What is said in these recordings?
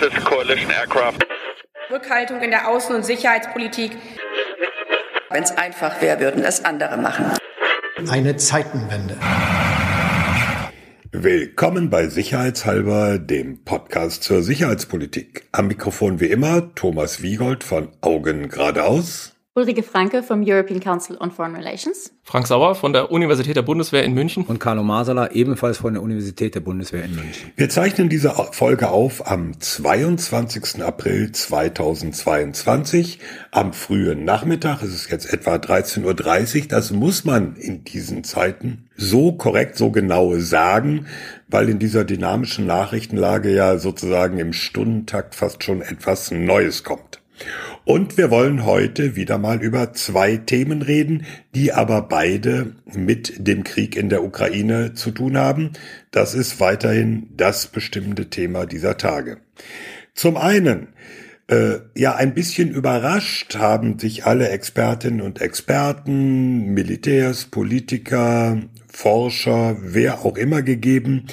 This is coalition aircraft. Rückhaltung in der Außen- und Sicherheitspolitik. Wenn es einfach wäre, würden es andere machen. Eine Zeitenwende. Willkommen bei Sicherheitshalber, dem Podcast zur Sicherheitspolitik. Am Mikrofon wie immer Thomas Wiegold von Augen geradeaus. Ulrike Franke vom European Council on Foreign Relations. Frank Sauer von der Universität der Bundeswehr in München. Und Carlo Masala ebenfalls von der Universität der Bundeswehr in München. Wir zeichnen diese Folge auf am 22. April 2022. Am frühen Nachmittag ist es jetzt etwa 13.30 Uhr. Das muss man in diesen Zeiten so korrekt, so genau sagen, weil in dieser dynamischen Nachrichtenlage ja sozusagen im Stundentakt fast schon etwas Neues kommt. Und wir wollen heute wieder mal über zwei Themen reden, die aber beide mit dem Krieg in der Ukraine zu tun haben. Das ist weiterhin das bestimmende Thema dieser Tage. Zum einen, äh, ja, ein bisschen überrascht haben sich alle Expertinnen und Experten, Militärs, Politiker, Forscher, wer auch immer gegeben,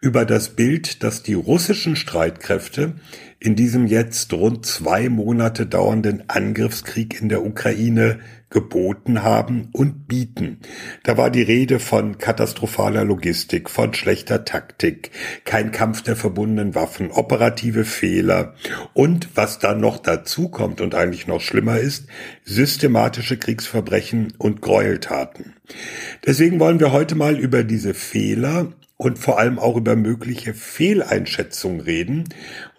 über das Bild, dass die russischen Streitkräfte in diesem jetzt rund zwei Monate dauernden Angriffskrieg in der Ukraine geboten haben und bieten. Da war die Rede von katastrophaler Logistik, von schlechter Taktik, kein Kampf der verbundenen Waffen, operative Fehler und was dann noch dazu kommt und eigentlich noch schlimmer ist, systematische Kriegsverbrechen und Gräueltaten. Deswegen wollen wir heute mal über diese Fehler und vor allem auch über mögliche Fehleinschätzungen reden.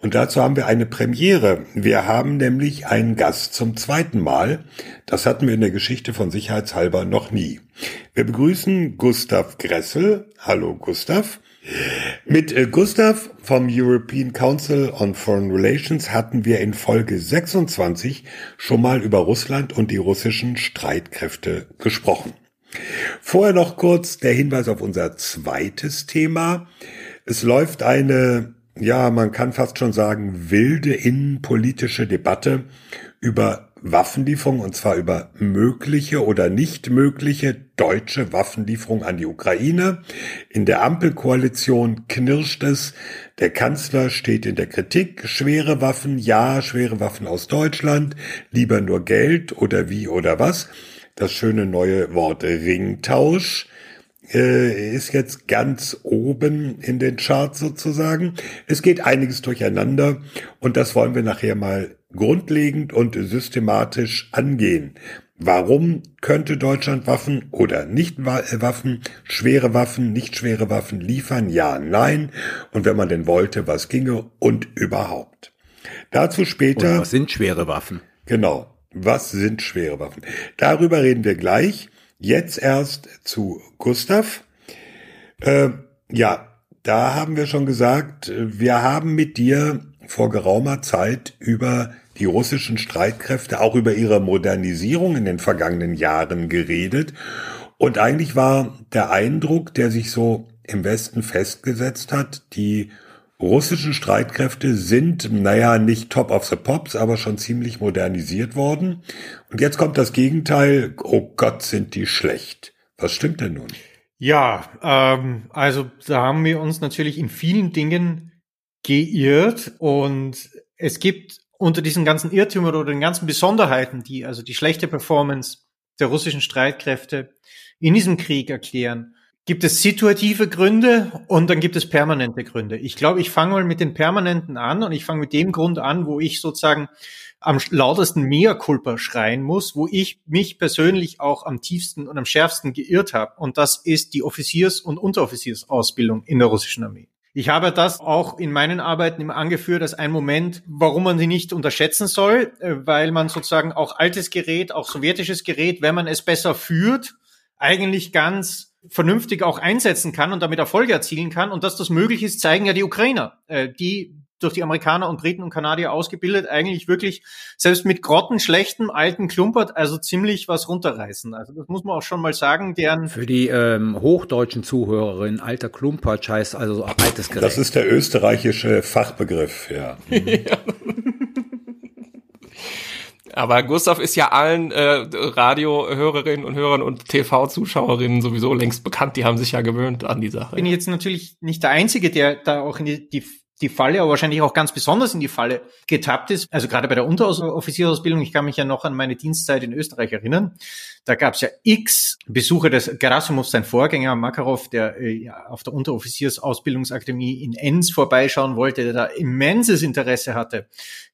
Und dazu haben wir eine Premiere. Wir haben nämlich einen Gast zum zweiten Mal. Das hatten wir in der Geschichte von Sicherheitshalber noch nie. Wir begrüßen Gustav Gressel. Hallo Gustav. Mit äh, Gustav vom European Council on Foreign Relations hatten wir in Folge 26 schon mal über Russland und die russischen Streitkräfte gesprochen. Vorher noch kurz der Hinweis auf unser zweites Thema. Es läuft eine, ja, man kann fast schon sagen, wilde innenpolitische Debatte über Waffenlieferung und zwar über mögliche oder nicht mögliche deutsche Waffenlieferung an die Ukraine. In der Ampelkoalition knirscht es. Der Kanzler steht in der Kritik. Schwere Waffen, ja, schwere Waffen aus Deutschland. Lieber nur Geld oder wie oder was das schöne neue Wort Ringtausch äh, ist jetzt ganz oben in den Charts sozusagen. Es geht einiges durcheinander und das wollen wir nachher mal grundlegend und systematisch angehen. Warum könnte Deutschland Waffen oder nicht äh, Waffen, schwere Waffen, nicht schwere Waffen liefern? Ja, nein. Und wenn man denn wollte, was ginge und überhaupt. Dazu später. Und was sind schwere Waffen? Genau. Was sind schwere Waffen? Darüber reden wir gleich. Jetzt erst zu Gustav. Äh, ja, da haben wir schon gesagt, wir haben mit dir vor geraumer Zeit über die russischen Streitkräfte, auch über ihre Modernisierung in den vergangenen Jahren geredet. Und eigentlich war der Eindruck, der sich so im Westen festgesetzt hat, die russischen Streitkräfte sind, naja, nicht top of the pops, aber schon ziemlich modernisiert worden. Und jetzt kommt das Gegenteil. Oh Gott, sind die schlecht. Was stimmt denn nun? Ja, ähm, also da haben wir uns natürlich in vielen Dingen geirrt und es gibt unter diesen ganzen Irrtümern oder den ganzen Besonderheiten, die also die schlechte Performance der russischen Streitkräfte in diesem Krieg erklären, gibt es situative Gründe und dann gibt es permanente Gründe. Ich glaube, ich fange mal mit den permanenten an und ich fange mit dem Grund an, wo ich sozusagen am lautesten Mea culpa schreien muss, wo ich mich persönlich auch am tiefsten und am schärfsten geirrt habe. Und das ist die Offiziers- und Unteroffiziersausbildung in der russischen Armee. Ich habe das auch in meinen Arbeiten immer angeführt als ein Moment, warum man sie nicht unterschätzen soll, äh, weil man sozusagen auch altes Gerät, auch sowjetisches Gerät, wenn man es besser führt, eigentlich ganz vernünftig auch einsetzen kann und damit Erfolge erzielen kann. Und dass das möglich ist, zeigen ja die Ukrainer, äh, die durch die Amerikaner und Briten und Kanadier ausgebildet, eigentlich wirklich selbst mit Grotten, schlechtem, alten Klumpert, also ziemlich was runterreißen. Also das muss man auch schon mal sagen, deren... Für die ähm, hochdeutschen Zuhörerinnen, alter Klumpert heißt also altes Gerät. Das ist der österreichische Fachbegriff, ja. ja. Aber Gustav ist ja allen äh, Radiohörerinnen und Hörern und TV-Zuschauerinnen sowieso längst bekannt. Die haben sich ja gewöhnt an die Sache. Bin jetzt natürlich nicht der Einzige, der da auch in die, die die Falle, aber wahrscheinlich auch ganz besonders in die Falle getappt ist. Also gerade bei der Unteroffiziersausbildung, ich kann mich ja noch an meine Dienstzeit in Österreich erinnern. Da gab es ja x Besucher des Gerasimov, sein Vorgänger Makarov, der äh, auf der Unteroffiziersausbildungsakademie in Enns vorbeischauen wollte, der da immenses Interesse hatte.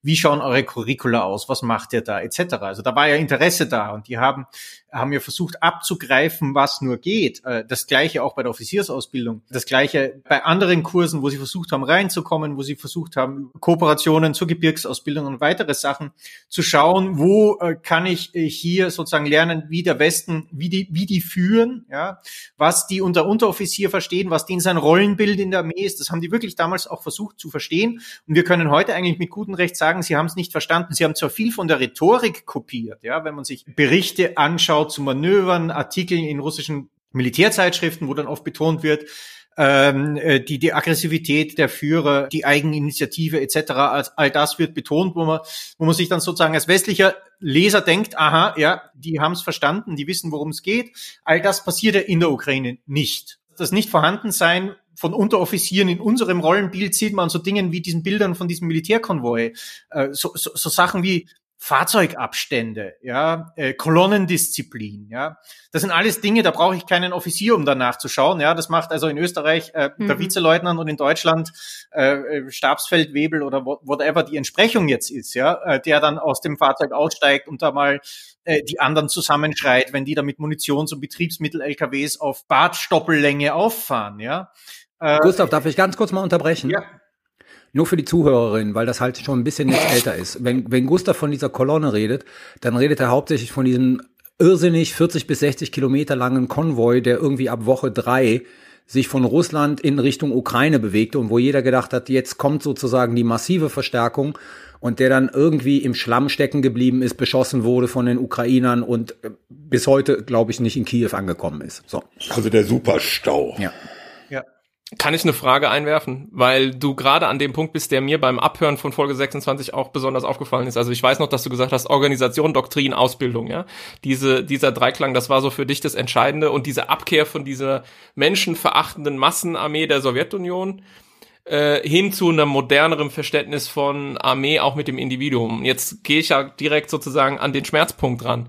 Wie schauen eure Curricula aus? Was macht ihr da? Etc. Also da war ja Interesse da und die haben haben ja versucht abzugreifen, was nur geht. Äh, das gleiche auch bei der Offiziersausbildung. Das gleiche bei anderen Kursen, wo sie versucht haben reinzukommen, wo sie versucht haben Kooperationen zur Gebirgsausbildung und weitere Sachen zu schauen, wo äh, kann ich äh, hier sozusagen lernen, wie der Westen, wie die, wie die führen, ja, was die unter Unteroffizier verstehen, was denen sein Rollenbild in der Armee ist. Das haben die wirklich damals auch versucht zu verstehen. Und wir können heute eigentlich mit gutem Recht sagen, sie haben es nicht verstanden. Sie haben zwar viel von der Rhetorik kopiert, ja, wenn man sich Berichte anschaut, zu Manövern, Artikeln in russischen Militärzeitschriften, wo dann oft betont wird, ähm, äh, die, die Aggressivität der Führer, die Eigeninitiative etc., all, all das wird betont, wo man, wo man sich dann sozusagen als westlicher Leser denkt, aha, ja, die haben es verstanden, die wissen, worum es geht. All das passiert ja in der Ukraine nicht. Das Nicht-Vorhandensein von Unteroffizieren in unserem Rollenbild sieht man so Dingen wie diesen Bildern von diesem Militärkonvoi, äh, so, so, so Sachen wie Fahrzeugabstände, ja, äh, Kolonnendisziplin, ja. Das sind alles Dinge, da brauche ich keinen Offizier, um danach zu schauen, ja. Das macht also in Österreich äh, mhm. der Vizeleutnant und in Deutschland äh, äh, Stabsfeldwebel oder whatever die Entsprechung jetzt ist, ja, äh, der dann aus dem Fahrzeug aussteigt und da mal äh, die anderen zusammenschreit, wenn die da mit Munitions- und Betriebsmittel-LKWs auf Badstoppellänge auffahren, ja. Äh, Gustav, darf ich ganz kurz mal unterbrechen? Ja. Nur für die Zuhörerin, weil das halt schon ein bisschen jetzt älter ist. Wenn, wenn Gustav von dieser Kolonne redet, dann redet er hauptsächlich von diesem irrsinnig 40 bis 60 Kilometer langen Konvoi, der irgendwie ab Woche drei sich von Russland in Richtung Ukraine bewegte und wo jeder gedacht hat, jetzt kommt sozusagen die massive Verstärkung und der dann irgendwie im Schlamm stecken geblieben ist, beschossen wurde von den Ukrainern und bis heute, glaube ich, nicht in Kiew angekommen ist. So. Also der Superstau. Ja. Kann ich eine Frage einwerfen? Weil du gerade an dem Punkt bist, der mir beim Abhören von Folge 26 auch besonders aufgefallen ist. Also ich weiß noch, dass du gesagt hast, Organisation, Doktrin, Ausbildung, ja. Diese, dieser Dreiklang, das war so für dich das Entscheidende und diese Abkehr von dieser menschenverachtenden Massenarmee der Sowjetunion äh, hin zu einem moderneren Verständnis von Armee auch mit dem Individuum. Jetzt gehe ich ja direkt sozusagen an den Schmerzpunkt ran.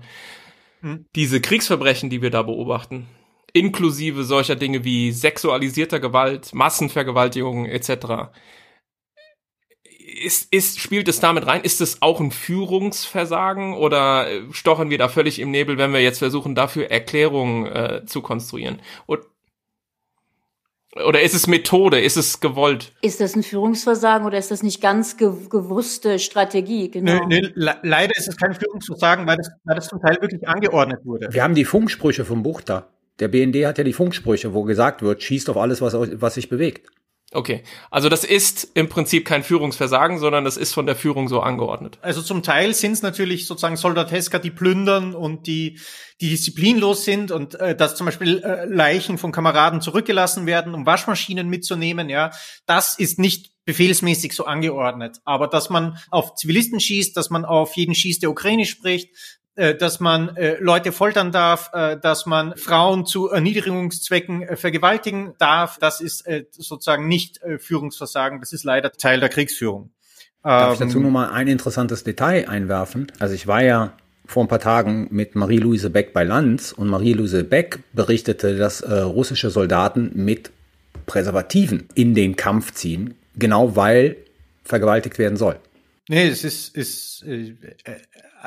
Hm. Diese Kriegsverbrechen, die wir da beobachten, inklusive solcher Dinge wie sexualisierter Gewalt, Massenvergewaltigung etc. Ist, ist, spielt es damit rein? Ist es auch ein Führungsversagen oder stochern wir da völlig im Nebel, wenn wir jetzt versuchen, dafür Erklärungen äh, zu konstruieren? Und, oder ist es Methode? Ist es gewollt? Ist das ein Führungsversagen oder ist das nicht ganz ge gewusste Strategie? Genau. Nö, nö, le leider ist es kein Führungsversagen, weil das, weil das zum Teil wirklich angeordnet wurde. Wir haben die Funksprüche vom Buchter. Der BND hat ja die Funksprüche, wo gesagt wird, schießt auf alles, was, was sich bewegt. Okay, also das ist im Prinzip kein Führungsversagen, sondern das ist von der Führung so angeordnet. Also zum Teil sind es natürlich sozusagen Soldateska, die plündern und die, die disziplinlos sind und äh, dass zum Beispiel äh, Leichen von Kameraden zurückgelassen werden, um Waschmaschinen mitzunehmen. Ja, das ist nicht befehlsmäßig so angeordnet. Aber dass man auf Zivilisten schießt, dass man auf jeden schießt, der Ukraine spricht, dass man äh, Leute foltern darf, äh, dass man Frauen zu Erniedrigungszwecken äh, vergewaltigen darf. Das ist äh, sozusagen nicht äh, Führungsversagen, das ist leider Teil der Kriegsführung. Darf ich dazu ähm, nur mal ein interessantes Detail einwerfen? Also ich war ja vor ein paar Tagen mit Marie-Louise Beck bei Lanz und Marie-Louise Beck berichtete, dass äh, russische Soldaten mit Präservativen in den Kampf ziehen, genau weil vergewaltigt werden soll. Nee, es ist, ist äh,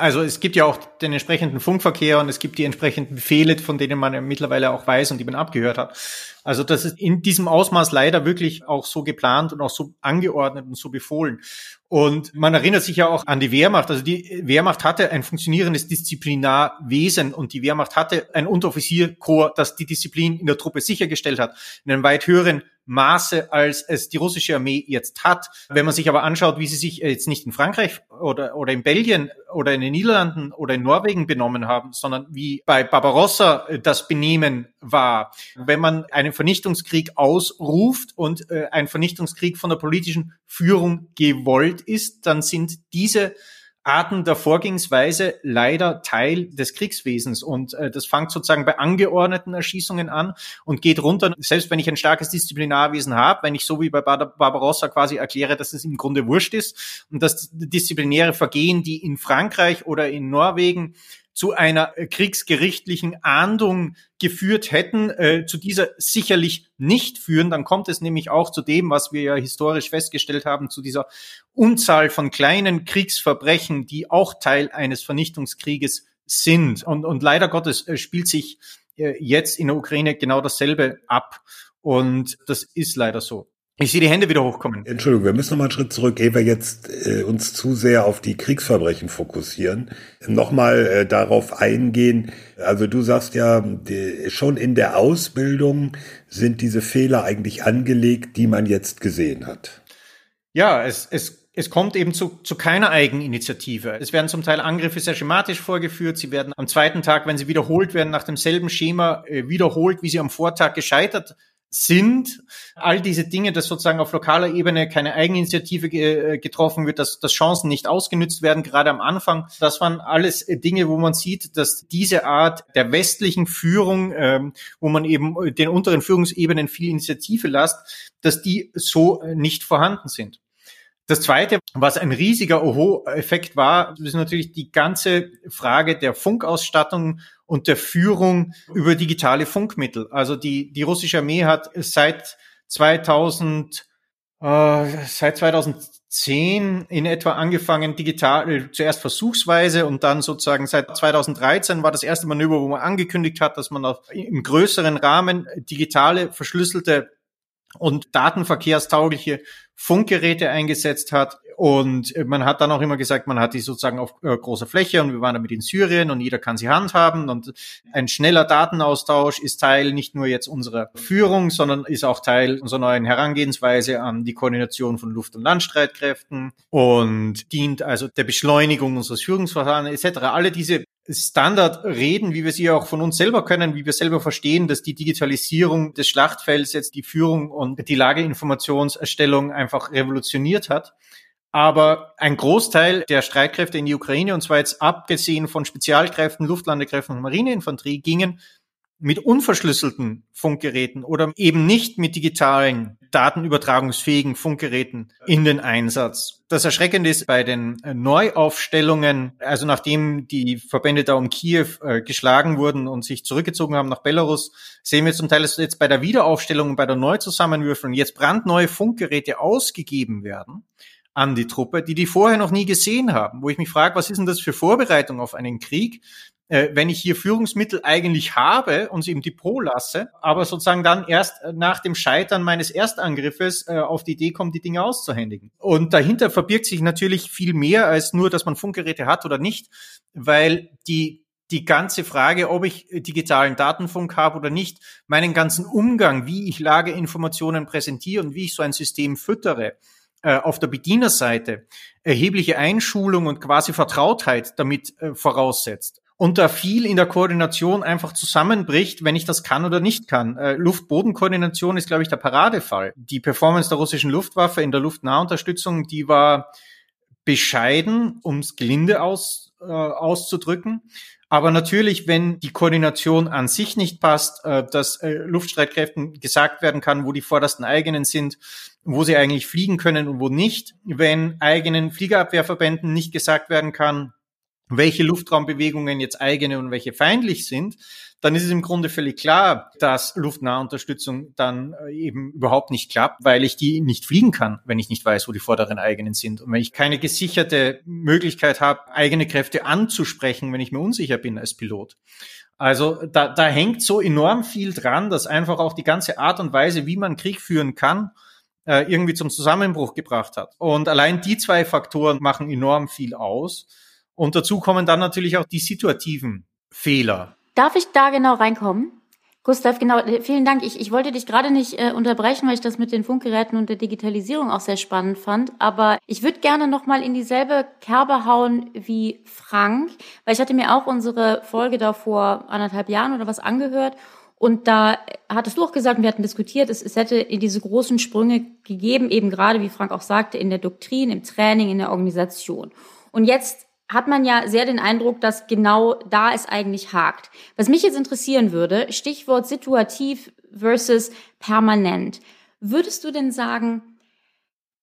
also es gibt ja auch den entsprechenden Funkverkehr und es gibt die entsprechenden Befehle, von denen man ja mittlerweile auch weiß und die man abgehört hat. Also das ist in diesem Ausmaß leider wirklich auch so geplant und auch so angeordnet und so befohlen. Und man erinnert sich ja auch an die Wehrmacht. Also die Wehrmacht hatte ein funktionierendes Disziplinarwesen und die Wehrmacht hatte ein Unteroffizierkorps, das die Disziplin in der Truppe sichergestellt hat. In einem weit höheren Maße, als es die russische Armee jetzt hat. Wenn man sich aber anschaut, wie sie sich jetzt nicht in Frankreich oder, oder in Belgien oder in den Niederlanden oder in Norwegen benommen haben, sondern wie bei Barbarossa das Benehmen war. Wenn man einen Vernichtungskrieg ausruft und äh, ein Vernichtungskrieg von der politischen Führung gewollt ist, dann sind diese Arten der Vorgehensweise leider Teil des Kriegswesens. Und äh, das fängt sozusagen bei angeordneten Erschießungen an und geht runter, selbst wenn ich ein starkes Disziplinarwesen habe, wenn ich so wie bei Barbarossa quasi erkläre, dass es im Grunde wurscht ist und dass disziplinäre Vergehen, die in Frankreich oder in Norwegen zu einer äh, kriegsgerichtlichen Ahndung geführt hätten, äh, zu dieser sicherlich nicht führen. Dann kommt es nämlich auch zu dem, was wir ja historisch festgestellt haben, zu dieser Unzahl von kleinen Kriegsverbrechen, die auch Teil eines Vernichtungskrieges sind. Und, und leider Gottes äh, spielt sich äh, jetzt in der Ukraine genau dasselbe ab. Und das ist leider so. Ich sehe die Hände wieder hochkommen. Entschuldigung, wir müssen noch mal einen Schritt zurück, ehe wir jetzt äh, uns zu sehr auf die Kriegsverbrechen fokussieren. Nochmal äh, darauf eingehen. Also du sagst ja, die, schon in der Ausbildung sind diese Fehler eigentlich angelegt, die man jetzt gesehen hat. Ja, es, es, es kommt eben zu, zu keiner Eigeninitiative. Es werden zum Teil Angriffe sehr schematisch vorgeführt. Sie werden am zweiten Tag, wenn sie wiederholt werden, nach demselben Schema äh, wiederholt, wie sie am Vortag gescheitert sind. All diese Dinge, dass sozusagen auf lokaler Ebene keine Eigeninitiative äh, getroffen wird, dass, dass Chancen nicht ausgenützt werden, gerade am Anfang. Das waren alles äh, Dinge, wo man sieht, dass diese Art der westlichen Führung, ähm, wo man eben den unteren Führungsebenen viel Initiative lasst, dass die so äh, nicht vorhanden sind. Das Zweite, was ein riesiger Oho-Effekt war, ist natürlich die ganze Frage der Funkausstattung und der Führung über digitale Funkmittel. Also die, die russische Armee hat seit 2000, äh, seit 2010 in etwa angefangen, digital, äh, zuerst versuchsweise und dann sozusagen seit 2013 war das erste Manöver, wo man angekündigt hat, dass man auf, im größeren Rahmen digitale, verschlüsselte und datenverkehrstaugliche Funkgeräte eingesetzt hat. Und man hat dann auch immer gesagt, man hat die sozusagen auf äh, großer Fläche und wir waren damit in Syrien und jeder kann sie handhaben. Und ein schneller Datenaustausch ist Teil nicht nur jetzt unserer Führung, sondern ist auch Teil unserer neuen Herangehensweise an die Koordination von Luft- und Landstreitkräften und dient also der Beschleunigung unseres Führungsverfahrens etc. Alle diese Standardreden, wie wir sie auch von uns selber können, wie wir selber verstehen, dass die Digitalisierung des Schlachtfelds jetzt die Führung und die Lageinformationserstellung einfach revolutioniert hat. Aber ein Großteil der Streitkräfte in die Ukraine, und zwar jetzt abgesehen von Spezialkräften, Luftlandekräften und Marineinfanterie, gingen mit unverschlüsselten Funkgeräten oder eben nicht mit digitalen datenübertragungsfähigen Funkgeräten in den Einsatz. Das Erschreckende ist bei den Neuaufstellungen, also nachdem die Verbände da um Kiew äh, geschlagen wurden und sich zurückgezogen haben nach Belarus, sehen wir zum Teil, dass jetzt bei der Wiederaufstellung und bei der Neuzusammenwürfelung jetzt brandneue Funkgeräte ausgegeben werden an die Truppe, die die vorher noch nie gesehen haben, wo ich mich frage, was ist denn das für Vorbereitung auf einen Krieg, äh, wenn ich hier Führungsmittel eigentlich habe und sie im Depot lasse, aber sozusagen dann erst nach dem Scheitern meines Erstangriffes äh, auf die Idee kommt, die Dinge auszuhändigen. Und dahinter verbirgt sich natürlich viel mehr als nur, dass man Funkgeräte hat oder nicht, weil die die ganze Frage, ob ich digitalen Datenfunk habe oder nicht, meinen ganzen Umgang, wie ich Lageinformationen präsentiere und wie ich so ein System füttere, äh, auf der Bedienerseite erhebliche Einschulung und quasi Vertrautheit damit äh, voraussetzt. Und da viel in der Koordination einfach zusammenbricht, wenn ich das kann oder nicht kann. Äh, Luft-Boden-Koordination ist, glaube ich, der Paradefall. Die Performance der russischen Luftwaffe in der Luftnahunterstützung, die war bescheiden, ums gelinde aus, äh, auszudrücken. Aber natürlich, wenn die Koordination an sich nicht passt, äh, dass äh, Luftstreitkräften gesagt werden kann, wo die vordersten eigenen sind, wo sie eigentlich fliegen können und wo nicht, wenn eigenen Fliegerabwehrverbänden nicht gesagt werden kann, welche Luftraumbewegungen jetzt eigene und welche feindlich sind, dann ist es im Grunde völlig klar, dass Luftnahunterstützung dann äh, eben überhaupt nicht klappt, weil ich die nicht fliegen kann, wenn ich nicht weiß, wo die vorderen eigenen sind. Und wenn ich keine gesicherte Möglichkeit habe, eigene Kräfte anzusprechen, wenn ich mir unsicher bin als Pilot. Also da, da hängt so enorm viel dran, dass einfach auch die ganze Art und Weise, wie man Krieg führen kann, äh, irgendwie zum Zusammenbruch gebracht hat. Und allein die zwei Faktoren machen enorm viel aus. Und dazu kommen dann natürlich auch die situativen Fehler. Darf ich da genau reinkommen? Gustav, genau, äh, vielen Dank. Ich, ich wollte dich gerade nicht äh, unterbrechen, weil ich das mit den Funkgeräten und der Digitalisierung auch sehr spannend fand. Aber ich würde gerne nochmal in dieselbe Kerbe hauen wie Frank, weil ich hatte mir auch unsere Folge da vor anderthalb Jahren oder was angehört. Und da hattest du auch gesagt, wir hatten diskutiert, es, es hätte diese großen Sprünge gegeben, eben gerade, wie Frank auch sagte, in der Doktrin, im Training, in der Organisation. Und jetzt hat man ja sehr den Eindruck, dass genau da es eigentlich hakt. Was mich jetzt interessieren würde, Stichwort situativ versus permanent. Würdest du denn sagen,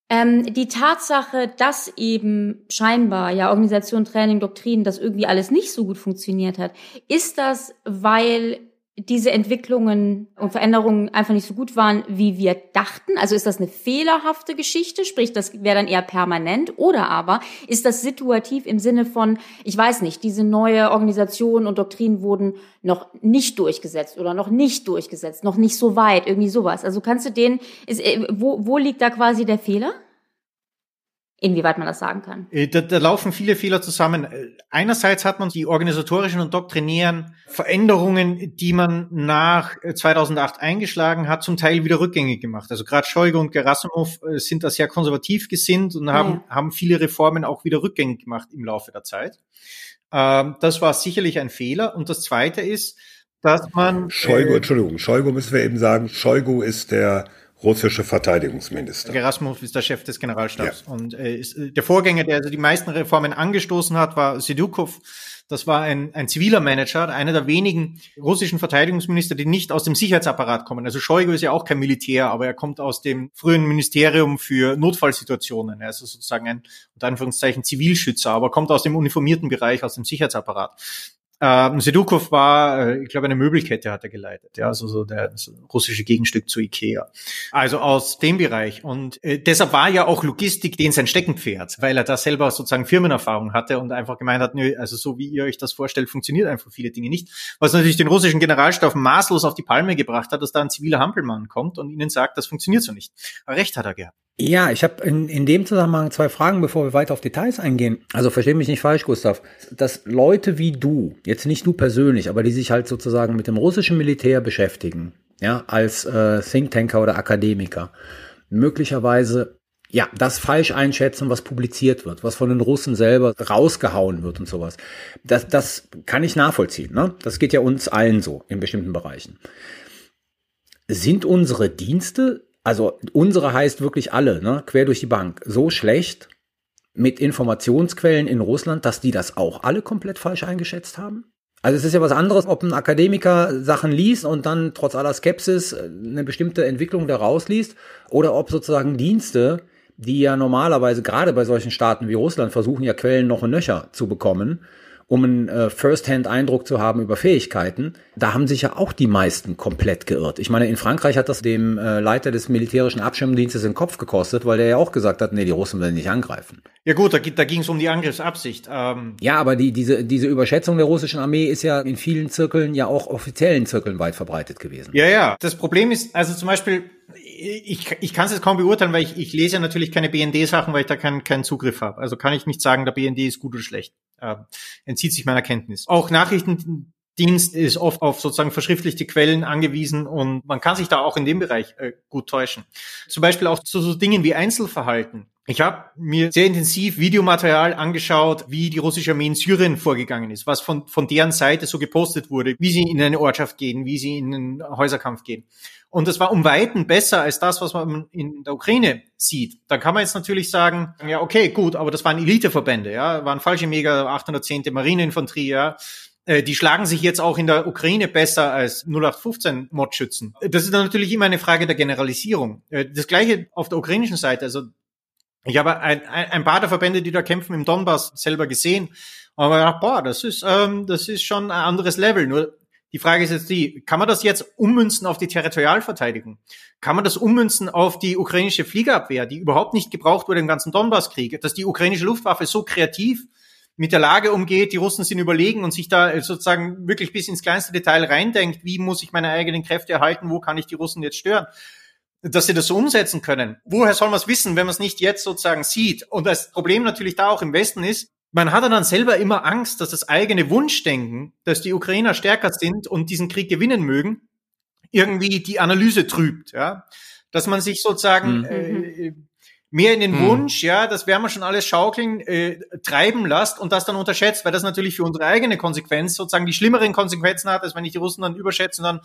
ähm, die Tatsache, dass eben scheinbar ja Organisation, Training, Doktrin, das irgendwie alles nicht so gut funktioniert hat, ist das, weil diese Entwicklungen und Veränderungen einfach nicht so gut waren, wie wir dachten? Also ist das eine fehlerhafte Geschichte, sprich, das wäre dann eher permanent? Oder aber ist das situativ im Sinne von, ich weiß nicht, diese neue Organisation und Doktrin wurden noch nicht durchgesetzt oder noch nicht durchgesetzt, noch nicht so weit, irgendwie sowas. Also kannst du den, ist, äh, wo, wo liegt da quasi der Fehler? Inwieweit man das sagen kann. Äh, da, da laufen viele Fehler zusammen. Äh, einerseits hat man die organisatorischen und doktrinären Veränderungen, die man nach 2008 äh, eingeschlagen hat, zum Teil wieder rückgängig gemacht. Also gerade Scheuge und Gerasimov sind da sehr konservativ gesinnt und haben, ja. haben viele Reformen auch wieder rückgängig gemacht im Laufe der Zeit. Ähm, das war sicherlich ein Fehler. Und das Zweite ist, dass man... Scheugo, äh, Entschuldigung, Scheugo müssen wir eben sagen, Scheugo ist der russische Verteidigungsminister. Gerasimov ist der Chef des Generalstabs. Ja. Und äh, ist, äh, der Vorgänger, der also die meisten Reformen angestoßen hat, war Sedukov. Das war ein, ein ziviler Manager, einer der wenigen russischen Verteidigungsminister, die nicht aus dem Sicherheitsapparat kommen. Also Shoigu ist ja auch kein Militär, aber er kommt aus dem frühen Ministerium für Notfallsituationen. Er ist sozusagen ein, unter Anführungszeichen, Zivilschützer, aber kommt aus dem uniformierten Bereich, aus dem Sicherheitsapparat. Ähm, Sedukov war, äh, ich glaube, eine Möbelkette hat er geleitet, ja, also so der so russische Gegenstück zu Ikea. Also aus dem Bereich. Und äh, deshalb war ja auch Logistik den sein Steckenpferd, weil er da selber sozusagen Firmenerfahrung hatte und einfach gemeint hat, nö, also so wie ihr euch das vorstellt, funktioniert einfach viele Dinge nicht. Was natürlich den russischen Generalstab maßlos auf die Palme gebracht hat, dass da ein ziviler Hampelmann kommt und ihnen sagt, das funktioniert so nicht. Aber recht hat er gehabt. Ja, ich habe in, in dem Zusammenhang zwei Fragen, bevor wir weiter auf Details eingehen. Also versteh mich nicht falsch, Gustav. Dass Leute wie du, jetzt nicht du persönlich, aber die sich halt sozusagen mit dem russischen Militär beschäftigen, ja, als äh, Thinktanker oder Akademiker, möglicherweise ja, das falsch einschätzen, was publiziert wird, was von den Russen selber rausgehauen wird und sowas. Das, das kann ich nachvollziehen. Ne? Das geht ja uns allen so in bestimmten Bereichen. Sind unsere Dienste also unsere heißt wirklich alle, ne, quer durch die Bank, so schlecht mit Informationsquellen in Russland, dass die das auch alle komplett falsch eingeschätzt haben? Also es ist ja was anderes, ob ein Akademiker Sachen liest und dann trotz aller Skepsis äh, eine bestimmte Entwicklung daraus liest, oder ob sozusagen Dienste, die ja normalerweise gerade bei solchen Staaten wie Russland versuchen ja Quellen noch und nöcher zu bekommen, um einen äh, First-Hand-Eindruck zu haben über Fähigkeiten. Da haben sich ja auch die meisten komplett geirrt. Ich meine, in Frankreich hat das dem äh, Leiter des militärischen Abschirmdienstes den Kopf gekostet, weil der ja auch gesagt hat, nee, die Russen werden nicht angreifen. Ja gut, da, da ging es um die Angriffsabsicht. Ähm. Ja, aber die, diese, diese Überschätzung der russischen Armee ist ja in vielen Zirkeln, ja auch offiziellen Zirkeln weit verbreitet gewesen. Ja, ja. Das Problem ist, also zum Beispiel, ich, ich kann es jetzt kaum beurteilen, weil ich, ich lese ja natürlich keine BND-Sachen, weil ich da keinen keinen Zugriff habe. Also kann ich nicht sagen, der BND ist gut oder schlecht äh, entzieht sich meiner Kenntnis. Auch Nachrichtendienst ist oft auf sozusagen verschriftlichte Quellen angewiesen und man kann sich da auch in dem Bereich äh, gut täuschen. Zum Beispiel auch zu so Dingen wie Einzelverhalten. Ich habe mir sehr intensiv Videomaterial angeschaut, wie die russische Armee in Syrien vorgegangen ist, was von, von deren Seite so gepostet wurde, wie sie in eine Ortschaft gehen, wie sie in einen Häuserkampf gehen. Und das war um Weiten besser als das, was man in der Ukraine sieht. Dann kann man jetzt natürlich sagen, ja, okay, gut, aber das waren Eliteverbände, ja, waren falsche Mega 810. Marineinfanterie, ja. Äh, die schlagen sich jetzt auch in der Ukraine besser als 0815 Modschützen. Das ist dann natürlich immer eine Frage der Generalisierung. Äh, das gleiche auf der ukrainischen Seite. Also ich habe ein, ein paar der Verbände, die da kämpfen im Donbass, selber gesehen. Aber ja, boah, das ist, ähm, das ist schon ein anderes Level. Nur die Frage ist jetzt die, kann man das jetzt ummünzen auf die Territorialverteidigung? Kann man das ummünzen auf die ukrainische Fliegerabwehr, die überhaupt nicht gebraucht wurde im ganzen Donbasskrieg? Dass die ukrainische Luftwaffe so kreativ mit der Lage umgeht, die Russen sind überlegen und sich da sozusagen wirklich bis ins kleinste Detail reindenkt, wie muss ich meine eigenen Kräfte erhalten, wo kann ich die Russen jetzt stören? Dass sie das so umsetzen können. Woher soll man es wissen, wenn man es nicht jetzt sozusagen sieht? Und das Problem natürlich da auch im Westen ist, man hatte dann selber immer Angst, dass das eigene Wunschdenken, dass die Ukrainer stärker sind und diesen Krieg gewinnen mögen, irgendwie die Analyse trübt, ja. Dass man sich sozusagen mhm. äh, mehr in den hm. Wunsch, ja, das werden wir schon alles schaukeln, äh, treiben lasst und das dann unterschätzt, weil das natürlich für unsere eigene Konsequenz sozusagen die schlimmeren Konsequenzen hat, als wenn ich die Russen dann überschätze, dann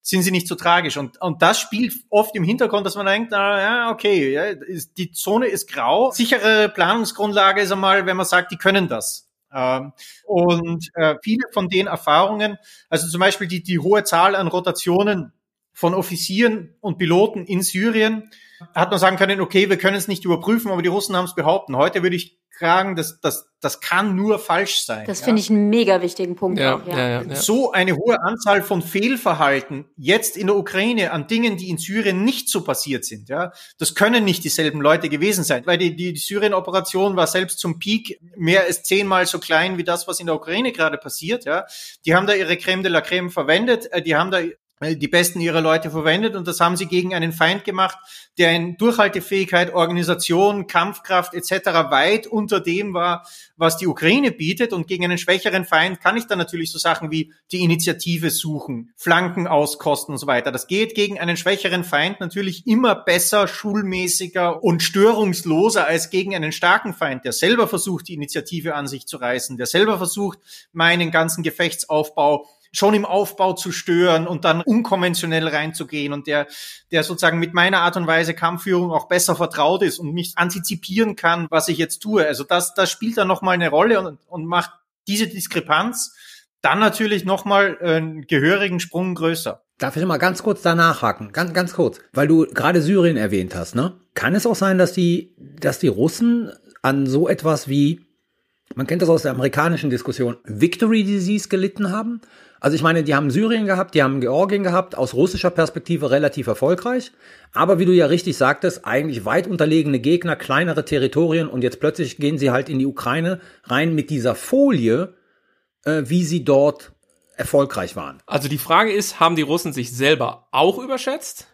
sind sie nicht so tragisch. Und, und das spielt oft im Hintergrund, dass man denkt, na, ja, okay, ja, die Zone ist grau. Sichere Planungsgrundlage ist einmal, wenn man sagt, die können das. Ähm, und äh, viele von den Erfahrungen, also zum Beispiel die, die hohe Zahl an Rotationen von Offizieren und Piloten in Syrien, hat man sagen können, okay, wir können es nicht überprüfen, aber die Russen haben es behaupten. Heute würde ich sagen, das, das, das kann nur falsch sein. Das finde ich einen mega wichtigen Punkt. Ja, auch, ja. Ja, ja, So eine hohe Anzahl von Fehlverhalten jetzt in der Ukraine an Dingen, die in Syrien nicht so passiert sind, ja, das können nicht dieselben Leute gewesen sein, weil die, die, die Syrien-Operation war selbst zum Peak mehr als zehnmal so klein wie das, was in der Ukraine gerade passiert, ja. Die haben da ihre Crème de la Crème verwendet, äh, die haben da die Besten ihrer Leute verwendet und das haben sie gegen einen Feind gemacht, der in Durchhaltefähigkeit, Organisation, Kampfkraft etc. weit unter dem war, was die Ukraine bietet und gegen einen schwächeren Feind kann ich dann natürlich so Sachen wie die Initiative suchen, Flanken auskosten und so weiter. Das geht gegen einen schwächeren Feind natürlich immer besser, schulmäßiger und störungsloser als gegen einen starken Feind, der selber versucht, die Initiative an sich zu reißen, der selber versucht, meinen ganzen Gefechtsaufbau schon im Aufbau zu stören und dann unkonventionell reinzugehen und der, der sozusagen mit meiner Art und Weise Kampfführung auch besser vertraut ist und mich antizipieren kann, was ich jetzt tue. Also das, das spielt dann nochmal eine Rolle und, und macht diese Diskrepanz dann natürlich nochmal einen gehörigen Sprung größer. Darf ich mal ganz kurz danach haken? Ganz, ganz kurz. Weil du gerade Syrien erwähnt hast, ne? Kann es auch sein, dass die, dass die Russen an so etwas wie, man kennt das aus der amerikanischen Diskussion, Victory Disease gelitten haben? Also ich meine, die haben Syrien gehabt, die haben Georgien gehabt, aus russischer Perspektive relativ erfolgreich. Aber wie du ja richtig sagtest, eigentlich weit unterlegene Gegner, kleinere Territorien und jetzt plötzlich gehen sie halt in die Ukraine rein mit dieser Folie, äh, wie sie dort erfolgreich waren. Also die Frage ist, haben die Russen sich selber auch überschätzt?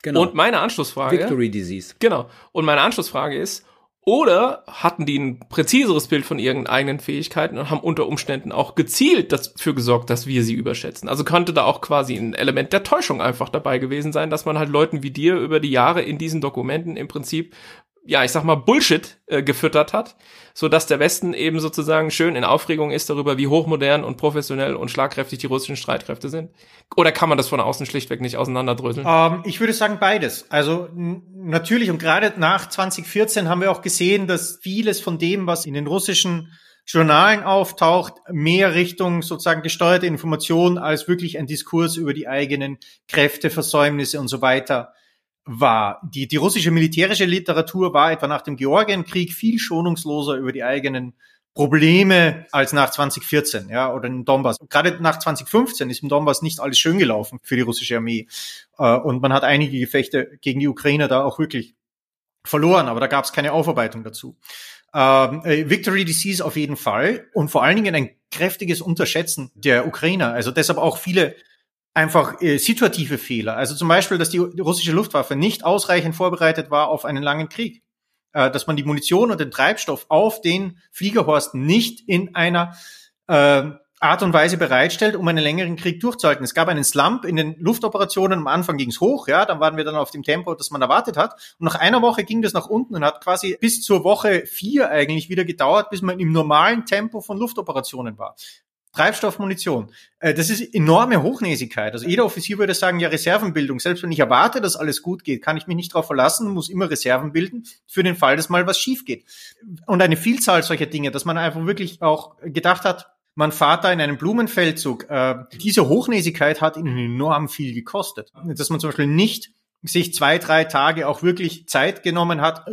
Genau. Und meine Anschlussfrage. Victory Disease. Genau. Und meine Anschlussfrage ist, oder hatten die ein präziseres Bild von ihren eigenen Fähigkeiten und haben unter Umständen auch gezielt dafür gesorgt, dass wir sie überschätzen. Also könnte da auch quasi ein Element der Täuschung einfach dabei gewesen sein, dass man halt Leuten wie dir über die Jahre in diesen Dokumenten im Prinzip ja, ich sag mal, Bullshit äh, gefüttert hat, so dass der Westen eben sozusagen schön in Aufregung ist darüber, wie hochmodern und professionell und schlagkräftig die russischen Streitkräfte sind? Oder kann man das von außen schlichtweg nicht auseinanderdröseln? Ähm, ich würde sagen beides. Also natürlich und gerade nach 2014 haben wir auch gesehen, dass vieles von dem, was in den russischen Journalen auftaucht, mehr Richtung sozusagen gesteuerte Information als wirklich ein Diskurs über die eigenen Kräfte, Versäumnisse und so weiter war. Die, die russische militärische Literatur war etwa nach dem Georgienkrieg viel schonungsloser über die eigenen Probleme als nach 2014, ja, oder in Donbass. Gerade nach 2015 ist im Donbass nicht alles schön gelaufen für die russische Armee. Äh, und man hat einige Gefechte gegen die Ukrainer da auch wirklich verloren, aber da gab es keine Aufarbeitung dazu. Ähm, äh, Victory Disease auf jeden Fall und vor allen Dingen ein kräftiges Unterschätzen der Ukrainer. Also deshalb auch viele einfach äh, situative Fehler. Also zum Beispiel, dass die, russische Luftwaffe nicht ausreichend vorbereitet war auf einen langen Krieg. Äh, dass man die Munition und den Treibstoff auf den Fliegerhorsten nicht in einer äh, Art und Weise bereitstellt, um einen längeren Krieg durchzuhalten. Es gab einen Slump in den Luftoperationen. Am Anfang ging es hoch, ja, dann waren wir dann auf dem Tempo, das man erwartet hat. Und nach einer Woche ging das nach unten und hat quasi bis zur Woche vier eigentlich wieder gedauert, bis man im normalen Tempo von Luftoperationen war. Treibstoff, Munition. Äh, das ist enorme Hochnäsigkeit. Also jeder Offizier würde sagen, ja, Reservenbildung. Selbst wenn ich erwarte, dass alles gut geht, kann ich mich nicht darauf verlassen, muss immer Reserven bilden für den Fall, dass mal was schief geht. Und eine Vielzahl solcher Dinge, dass man einfach wirklich auch gedacht hat, man fahrt da in einem Blumenfeldzug. Äh, diese Hochnäsigkeit hat ihnen enorm viel gekostet. Dass man zum Beispiel nicht sich zwei, drei Tage auch wirklich Zeit genommen hat, äh,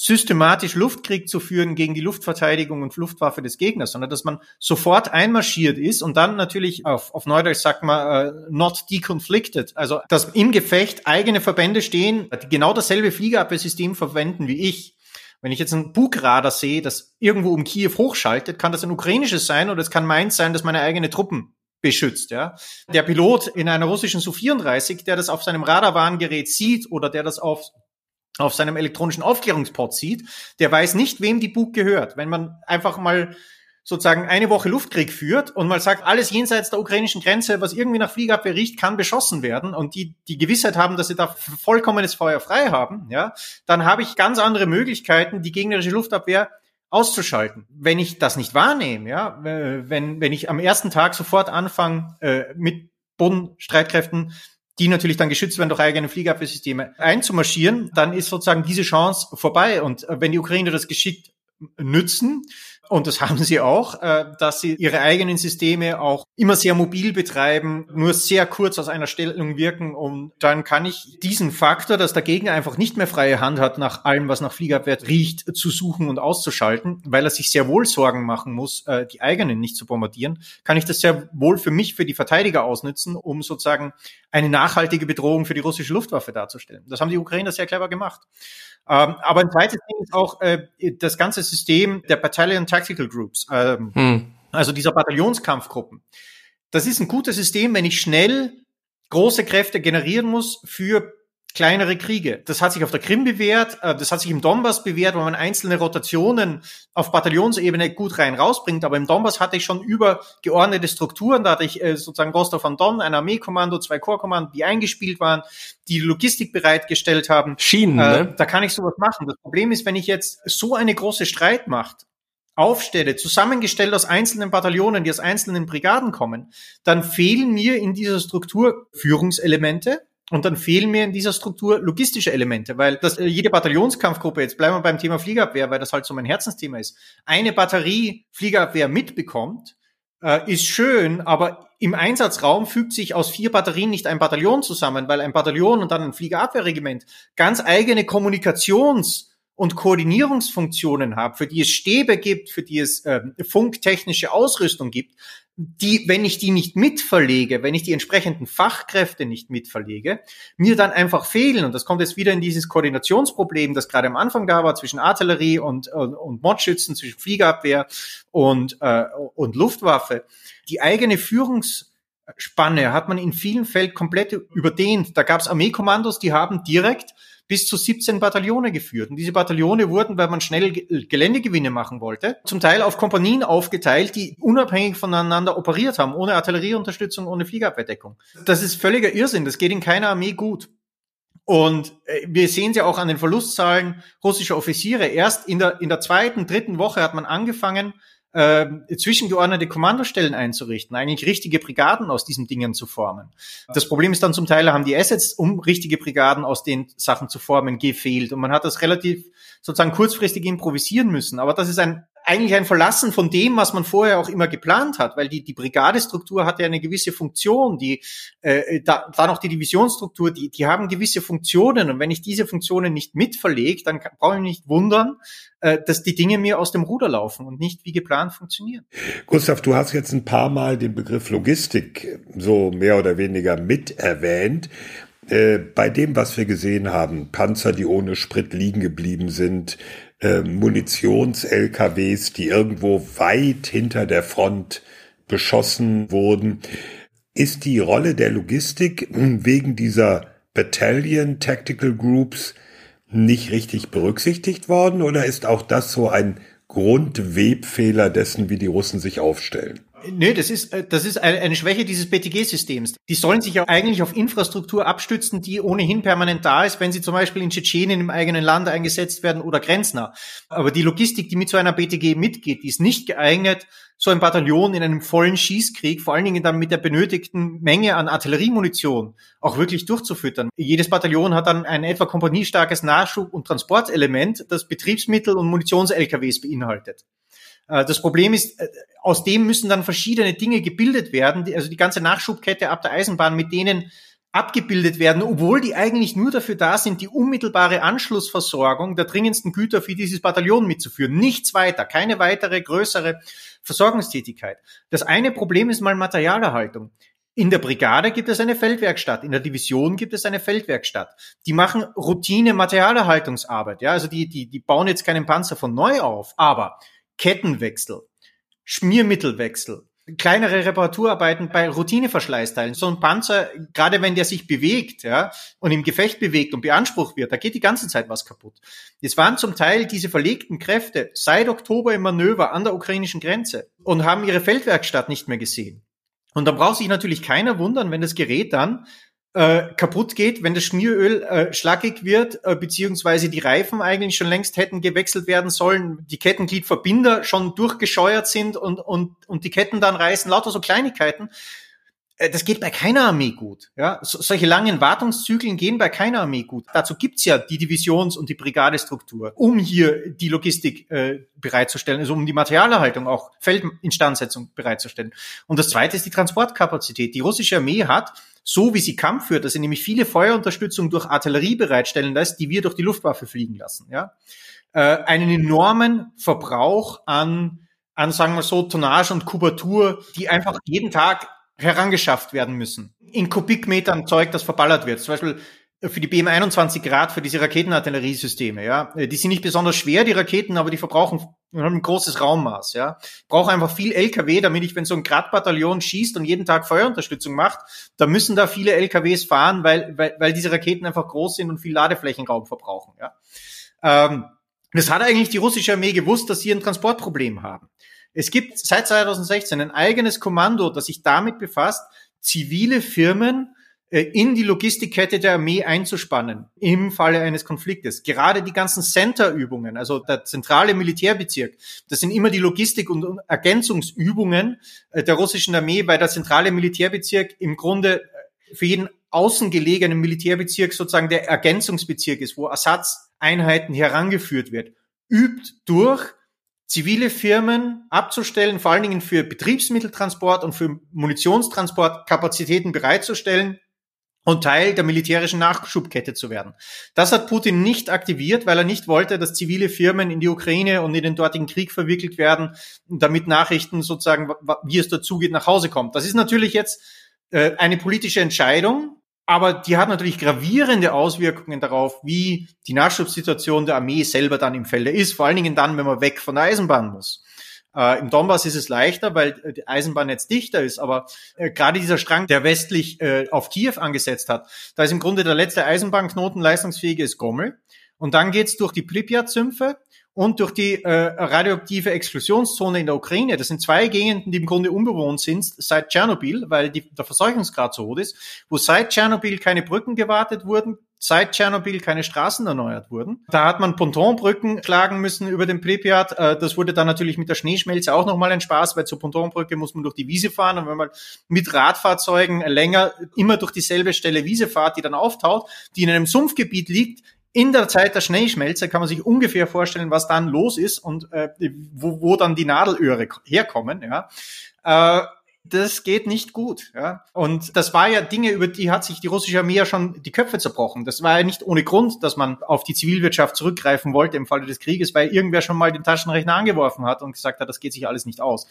systematisch Luftkrieg zu führen gegen die Luftverteidigung und Luftwaffe des Gegners, sondern dass man sofort einmarschiert ist und dann natürlich auf, auf Neudeutsch sagt man uh, not deconflicted, also dass im Gefecht eigene Verbände stehen, die genau dasselbe Fliegerabwehrsystem verwenden wie ich. Wenn ich jetzt einen Bugradar sehe, das irgendwo um Kiew hochschaltet, kann das ein ukrainisches sein oder es kann meins sein, dass meine eigene Truppen beschützt. Ja. Der Pilot in einer russischen Su-34, der das auf seinem Radarwarngerät sieht oder der das auf auf seinem elektronischen Aufklärungsport sieht, der weiß nicht, wem die Bug gehört. Wenn man einfach mal sozusagen eine Woche Luftkrieg führt und mal sagt, alles jenseits der ukrainischen Grenze, was irgendwie nach Fliegerabwehr riecht, kann beschossen werden und die die Gewissheit haben, dass sie da vollkommenes Feuer frei haben, ja, dann habe ich ganz andere Möglichkeiten, die gegnerische Luftabwehr auszuschalten. Wenn ich das nicht wahrnehme, ja, wenn wenn ich am ersten Tag sofort anfange äh, mit Bodenstreitkräften die natürlich dann geschützt werden durch eigene Fliegerabwehrsysteme, einzumarschieren, dann ist sozusagen diese Chance vorbei. Und äh, wenn die Ukrainer das geschickt nützen, und das haben sie auch, äh, dass sie ihre eigenen Systeme auch immer sehr mobil betreiben, nur sehr kurz aus einer Stellung wirken und dann kann ich diesen Faktor, dass der Gegner einfach nicht mehr freie Hand hat, nach allem, was nach Fliegerabwehr riecht, zu suchen und auszuschalten, weil er sich sehr wohl Sorgen machen muss, äh, die eigenen nicht zu bombardieren, kann ich das sehr wohl für mich, für die Verteidiger ausnutzen, um sozusagen eine nachhaltige Bedrohung für die russische Luftwaffe darzustellen. Das haben die Ukrainer sehr clever gemacht. Ähm, aber ein zweites Ding ist auch äh, das ganze System der Battalion Tactical Groups, ähm, hm. also dieser Bataillonskampfgruppen. Das ist ein gutes System, wenn ich schnell große Kräfte generieren muss für kleinere Kriege. Das hat sich auf der Krim bewährt, äh, das hat sich im Donbass bewährt, wo man einzelne Rotationen auf Bataillonsebene gut rein rausbringt. Aber im Donbass hatte ich schon übergeordnete Strukturen. Da hatte ich äh, sozusagen Rostov am Don, ein Armeekommando, zwei Korpskommando, die eingespielt waren, die Logistik bereitgestellt haben. Schienen, äh, ne? Da kann ich sowas machen. Das Problem ist, wenn ich jetzt so eine große Streitmacht aufstelle, zusammengestellt aus einzelnen Bataillonen, die aus einzelnen Brigaden kommen, dann fehlen mir in dieser Struktur Führungselemente, und dann fehlen mir in dieser Struktur logistische Elemente, weil das, äh, jede Bataillonskampfgruppe, jetzt bleiben wir beim Thema Fliegerabwehr, weil das halt so mein Herzensthema ist, eine Batterie Fliegerabwehr mitbekommt, äh, ist schön, aber im Einsatzraum fügt sich aus vier Batterien nicht ein Bataillon zusammen, weil ein Bataillon und dann ein Fliegerabwehrregiment ganz eigene Kommunikations- und Koordinierungsfunktionen haben, für die es Stäbe gibt, für die es äh, funktechnische Ausrüstung gibt, die, wenn ich die nicht mitverlege, wenn ich die entsprechenden Fachkräfte nicht mitverlege, mir dann einfach fehlen. Und das kommt jetzt wieder in dieses Koordinationsproblem, das gerade am Anfang da war zwischen Artillerie und, und, und Mordschützen, zwischen Fliegerabwehr und, äh, und Luftwaffe. Die eigene Führungsspanne hat man in vielen Fällen komplett überdehnt. Da gab es Armeekommandos, die haben direkt bis zu 17 Bataillone geführt. Und diese Bataillone wurden, weil man schnell Geländegewinne machen wollte, zum Teil auf Kompanien aufgeteilt, die unabhängig voneinander operiert haben, ohne Artillerieunterstützung, ohne Fliegerabwehrdeckung. Das ist völliger Irrsinn. Das geht in keiner Armee gut. Und äh, wir sehen es ja auch an den Verlustzahlen russischer Offiziere. Erst in der, in der zweiten, dritten Woche hat man angefangen, äh, zwischengeordnete Kommandostellen einzurichten, eigentlich richtige Brigaden aus diesen Dingen zu formen. Das Problem ist dann zum Teil, haben die Assets, um richtige Brigaden aus den Sachen zu formen, gefehlt. Und man hat das relativ sozusagen kurzfristig improvisieren müssen. Aber das ist ein eigentlich ein Verlassen von dem, was man vorher auch immer geplant hat, weil die, die Brigadestruktur hat ja eine gewisse Funktion, die äh, da, da noch die Divisionsstruktur, die, die haben gewisse Funktionen und wenn ich diese Funktionen nicht mitverlege, dann brauche ich mich nicht wundern, äh, dass die Dinge mir aus dem Ruder laufen und nicht wie geplant funktionieren. Gustav, du hast jetzt ein paar Mal den Begriff Logistik so mehr oder weniger mit erwähnt. Äh, bei dem, was wir gesehen haben, Panzer, die ohne Sprit liegen geblieben sind, äh, Munitions-LKWs, die irgendwo weit hinter der Front beschossen wurden. Ist die Rolle der Logistik wegen dieser Battalion Tactical Groups nicht richtig berücksichtigt worden oder ist auch das so ein Grundwebfehler dessen, wie die Russen sich aufstellen? Nö, das ist, äh, das ist eine Schwäche dieses BTG-Systems. Die sollen sich ja eigentlich auf Infrastruktur abstützen, die ohnehin permanent da ist, wenn sie zum Beispiel in Tschetschenien im eigenen Land eingesetzt werden oder grenznah. Aber die Logistik, die mit so einer BTG mitgeht, die ist nicht geeignet, so ein Bataillon in einem vollen Schießkrieg, vor allen Dingen dann mit der benötigten Menge an Artilleriemunition, auch wirklich durchzufüttern. Jedes Bataillon hat dann ein etwa kompaniestarkes Nachschub- und Transportelement, das Betriebsmittel und Munitions-LKWs beinhaltet. Äh, das Problem ist, äh, aus dem müssen dann verschiedene Dinge gebildet werden, also die ganze Nachschubkette ab der Eisenbahn, mit denen abgebildet werden, obwohl die eigentlich nur dafür da sind, die unmittelbare Anschlussversorgung der dringendsten Güter für dieses Bataillon mitzuführen. Nichts weiter, keine weitere größere Versorgungstätigkeit. Das eine Problem ist mal Materialerhaltung. In der Brigade gibt es eine Feldwerkstatt, in der Division gibt es eine Feldwerkstatt. Die machen Routine Materialerhaltungsarbeit. Ja, also die, die, die bauen jetzt keinen Panzer von neu auf, aber Kettenwechsel, Schmiermittelwechsel, kleinere Reparaturarbeiten bei Routineverschleißteilen. So ein Panzer, gerade wenn der sich bewegt, ja, und im Gefecht bewegt und beansprucht wird, da geht die ganze Zeit was kaputt. Jetzt waren zum Teil diese verlegten Kräfte seit Oktober im Manöver an der ukrainischen Grenze und haben ihre Feldwerkstatt nicht mehr gesehen. Und da braucht sich natürlich keiner wundern, wenn das Gerät dann äh, kaputt geht, wenn das Schmieröl äh, schlackig wird, äh, beziehungsweise die Reifen eigentlich schon längst hätten gewechselt werden sollen, die Kettengliedverbinder schon durchgescheuert sind und, und, und die Ketten dann reißen, lauter so Kleinigkeiten. Äh, das geht bei keiner Armee gut. Ja? So, solche langen Wartungszyklen gehen bei keiner Armee gut. Dazu gibt's ja die Divisions- und die Brigadestruktur, um hier die Logistik äh, bereitzustellen, also um die Materialerhaltung, auch Feldinstandsetzung bereitzustellen. Und das Zweite ist die Transportkapazität. Die russische Armee hat so wie sie Kampf führt, dass sie nämlich viele Feuerunterstützung durch Artillerie bereitstellen lässt, die wir durch die Luftwaffe fliegen lassen, ja, äh, einen enormen Verbrauch an, an, sagen wir so, Tonnage und Kubatur, die einfach jeden Tag herangeschafft werden müssen. In Kubikmetern Zeug, das verballert wird. Zum Beispiel für die BM21 Grad, für diese Raketenartilleriesysteme, ja. Die sind nicht besonders schwer, die Raketen, aber die verbrauchen ein großes Raummaß, ja. Brauche einfach viel LKW, damit ich, wenn so ein Grad-Bataillon schießt und jeden Tag Feuerunterstützung macht, da müssen da viele LKWs fahren, weil, weil, weil diese Raketen einfach groß sind und viel Ladeflächenraum verbrauchen, ja. Ähm, das hat eigentlich die russische Armee gewusst, dass sie ein Transportproblem haben. Es gibt seit 2016 ein eigenes Kommando, das sich damit befasst, zivile Firmen äh, in die Logistikkette der Armee einzuspannen im Falle eines Konfliktes. Gerade die ganzen Center-Übungen, also der zentrale Militärbezirk, das sind immer die Logistik- und Ergänzungsübungen äh, der russischen Armee, weil der zentrale Militärbezirk im Grunde äh, für jeden außengelegenen Militärbezirk sozusagen der Ergänzungsbezirk ist, wo Ersatzeinheiten herangeführt wird, übt durch zivile Firmen abzustellen, vor allen Dingen für Betriebsmitteltransport und für Munitionstransport Kapazitäten bereitzustellen und Teil der militärischen Nachschubkette zu werden. Das hat Putin nicht aktiviert, weil er nicht wollte, dass zivile Firmen in die Ukraine und in den dortigen Krieg verwickelt werden, damit Nachrichten sozusagen, wie es dazu geht, nach Hause kommt. Das ist natürlich jetzt äh, eine politische Entscheidung, aber die hat natürlich gravierende Auswirkungen darauf, wie die Nachschubssituation der Armee selber dann im Felde ist. Vor allen Dingen dann, wenn man weg von der Eisenbahn muss. Äh, Im Donbass ist es leichter, weil äh, die Eisenbahn jetzt dichter ist, aber äh, gerade dieser Strang, der westlich äh, auf Kiew angesetzt hat, da ist im Grunde der letzte Eisenbahnknoten leistungsfähige ist Gommel. Und dann geht's durch die Pripyat-Sümpfe und durch die äh, radioaktive Explosionszone in der Ukraine. Das sind zwei Gegenden, die im Grunde unbewohnt sind seit Tschernobyl, weil die, der Verseuchungsgrad so hoch ist, wo seit Tschernobyl keine Brücken gewartet wurden, seit Tschernobyl keine Straßen erneuert wurden. Da hat man Pontonbrücken schlagen müssen über den Pripyat. Äh, das wurde dann natürlich mit der Schneeschmelze auch nochmal ein Spaß, weil zur Pontonbrücke muss man durch die Wiese fahren und wenn man mit Radfahrzeugen länger immer durch dieselbe Stelle Wiese fahrt, die dann auftaut, die in einem Sumpfgebiet liegt, in der Zeit der Schneeschmelze kann man sich ungefähr vorstellen, was dann los ist und äh, wo, wo dann die Nadelöhre herkommen. Ja. Äh, das geht nicht gut. Ja. Und das war ja Dinge, über die hat sich die russische Armee ja schon die Köpfe zerbrochen. Das war ja nicht ohne Grund, dass man auf die Zivilwirtschaft zurückgreifen wollte im Falle des Krieges, weil irgendwer schon mal den Taschenrechner angeworfen hat und gesagt hat, das geht sich alles nicht aus.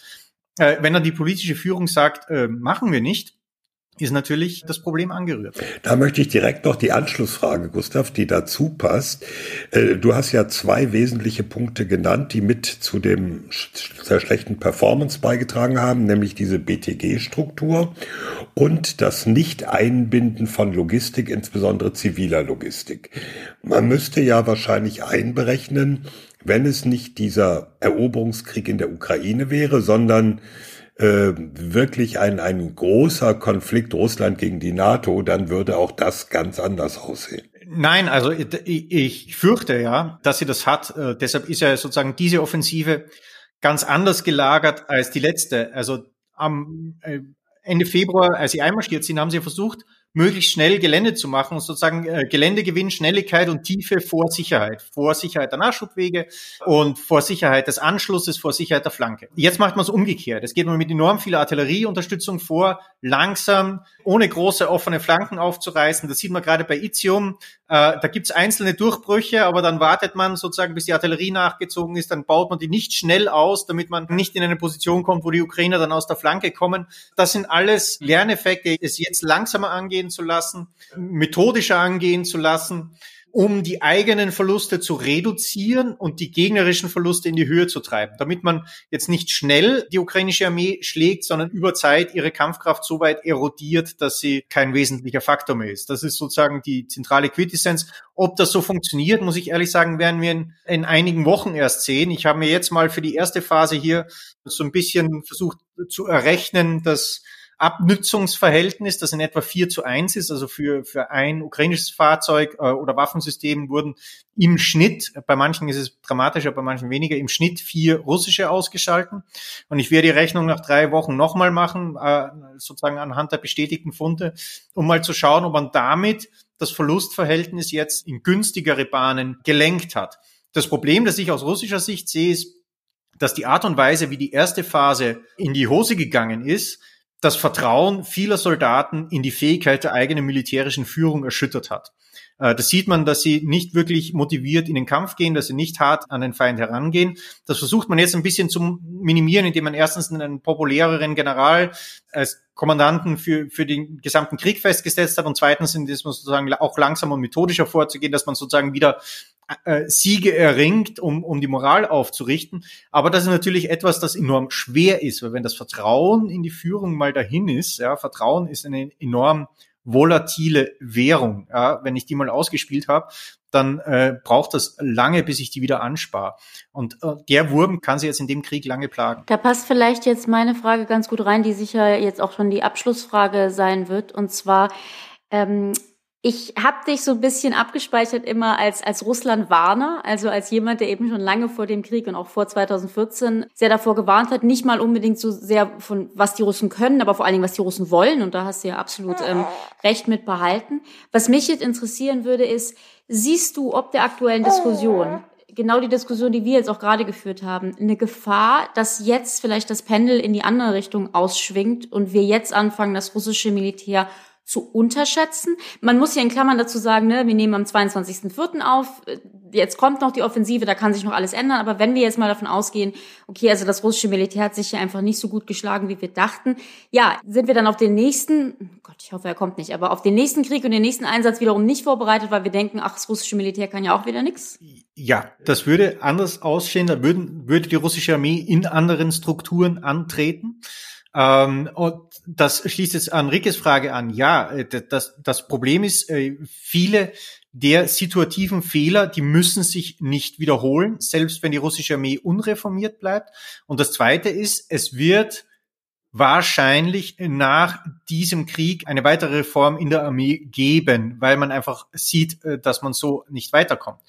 Äh, wenn dann die politische Führung sagt, äh, machen wir nicht, ist natürlich das Problem angerührt. Da möchte ich direkt noch die Anschlussfrage, Gustav, die dazu passt. Äh, du hast ja zwei wesentliche Punkte genannt, die mit zu dem sehr schlechten Performance beigetragen haben, nämlich diese BTG-Struktur und das Nicht-Einbinden von Logistik, insbesondere ziviler Logistik. Man müsste ja wahrscheinlich einberechnen, wenn es nicht dieser Eroberungskrieg in der Ukraine wäre, sondern äh, wirklich ein, ein großer Konflikt Russland gegen die NATO, dann würde auch das ganz anders aussehen. Nein, also ich, ich fürchte ja, dass sie das hat. Äh, deshalb ist ja sozusagen diese Offensive ganz anders gelagert als die letzte. Also am äh, Ende Februar, als sie einmarschiert sind, haben sie versucht, möglichst schnell Gelände zu machen und sozusagen äh, Geländegewinn, Schnelligkeit und Tiefe vor Sicherheit. Vor Sicherheit der Nachschubwege und vor Sicherheit des Anschlusses, vor Sicherheit der Flanke. Jetzt macht man es umgekehrt. Es geht man mit enorm viel Artillerieunterstützung vor, langsam, ohne große offene Flanken aufzureißen. Das sieht man gerade bei Itium. Äh, da gibt's einzelne Durchbrüche, aber dann wartet man sozusagen, bis die Artillerie nachgezogen ist, dann baut man die nicht schnell aus, damit man nicht in eine Position kommt, wo die Ukrainer dann aus der Flanke kommen. Das sind alles Lerneffekte, es jetzt langsamer angehen angehen zu lassen, methodischer angehen zu lassen, um die eigenen Verluste zu reduzieren und die gegnerischen Verluste in die Höhe zu treiben, damit man jetzt nicht schnell die ukrainische Armee schlägt, sondern über Zeit ihre Kampfkraft so weit erodiert, dass sie kein wesentlicher Faktor mehr ist. Das ist sozusagen die zentrale Quintessenz. Ob das so funktioniert, muss ich ehrlich sagen, werden wir in, in einigen Wochen erst sehen. Ich habe mir jetzt mal für die erste Phase hier so ein bisschen versucht zu errechnen, dass Abnützungsverhältnis, das in etwa 4 zu 1 ist. Also für, für ein ukrainisches Fahrzeug äh, oder Waffensystem wurden im Schnitt, bei manchen ist es dramatischer, bei manchen weniger, im Schnitt vier russische ausgeschalten. Und ich werde die Rechnung nach drei Wochen nochmal machen, äh, sozusagen anhand der bestätigten Funde, um mal zu schauen, ob man damit das Verlustverhältnis jetzt in günstigere Bahnen gelenkt hat. Das Problem, das ich aus russischer Sicht sehe, ist, dass die Art und Weise, wie die erste Phase in die Hose gegangen ist, das Vertrauen vieler Soldaten in die Fähigkeit der eigenen militärischen Führung erschüttert hat. Äh, das sieht man, dass sie nicht wirklich motiviert in den Kampf gehen, dass sie nicht hart an den Feind herangehen. Das versucht man jetzt ein bisschen zu minimieren, indem man erstens einen populäreren General als Kommandanten für, für den gesamten Krieg festgesetzt hat und zweitens, indem man sozusagen auch langsam und methodischer vorzugehen, dass man sozusagen wieder äh, Siege erringt, um, um die Moral aufzurichten. Aber das ist natürlich etwas, das enorm schwer ist, weil wenn das Vertrauen in die Führung mal dahin ist, ja, Vertrauen ist eine enorm volatile Währung. Ja, wenn ich die mal ausgespielt habe, dann äh, braucht das lange, bis ich die wieder anspare. Und äh, der Wurm kann sie jetzt in dem Krieg lange plagen. Da passt vielleicht jetzt meine Frage ganz gut rein, die sicher jetzt auch schon die Abschlussfrage sein wird. Und zwar, ähm, ich habe dich so ein bisschen abgespeichert immer als, als Russland-Warner, also als jemand, der eben schon lange vor dem Krieg und auch vor 2014 sehr davor gewarnt hat, nicht mal unbedingt so sehr von was die Russen können, aber vor allen Dingen, was die Russen wollen. Und da hast du ja absolut ähm, recht mit behalten. Was mich jetzt interessieren würde, ist, siehst du ob der aktuellen Diskussion, genau die Diskussion, die wir jetzt auch gerade geführt haben, eine Gefahr, dass jetzt vielleicht das Pendel in die andere Richtung ausschwingt und wir jetzt anfangen, das russische Militär zu unterschätzen. Man muss hier in Klammern dazu sagen, ne, wir nehmen am 22.04. auf, jetzt kommt noch die Offensive, da kann sich noch alles ändern, aber wenn wir jetzt mal davon ausgehen, okay, also das russische Militär hat sich hier einfach nicht so gut geschlagen, wie wir dachten, ja, sind wir dann auf den nächsten, Gott, ich hoffe, er kommt nicht, aber auf den nächsten Krieg und den nächsten Einsatz wiederum nicht vorbereitet, weil wir denken, ach, das russische Militär kann ja auch wieder nichts? Ja, das würde anders aussehen, da würden, würde die russische Armee in anderen Strukturen antreten. Ähm, und das schließt jetzt an Rickes Frage an. Ja, äh, das, das Problem ist, äh, viele der situativen Fehler, die müssen sich nicht wiederholen, selbst wenn die russische Armee unreformiert bleibt. Und das Zweite ist, es wird wahrscheinlich nach diesem Krieg eine weitere Reform in der Armee geben, weil man einfach sieht, äh, dass man so nicht weiterkommt.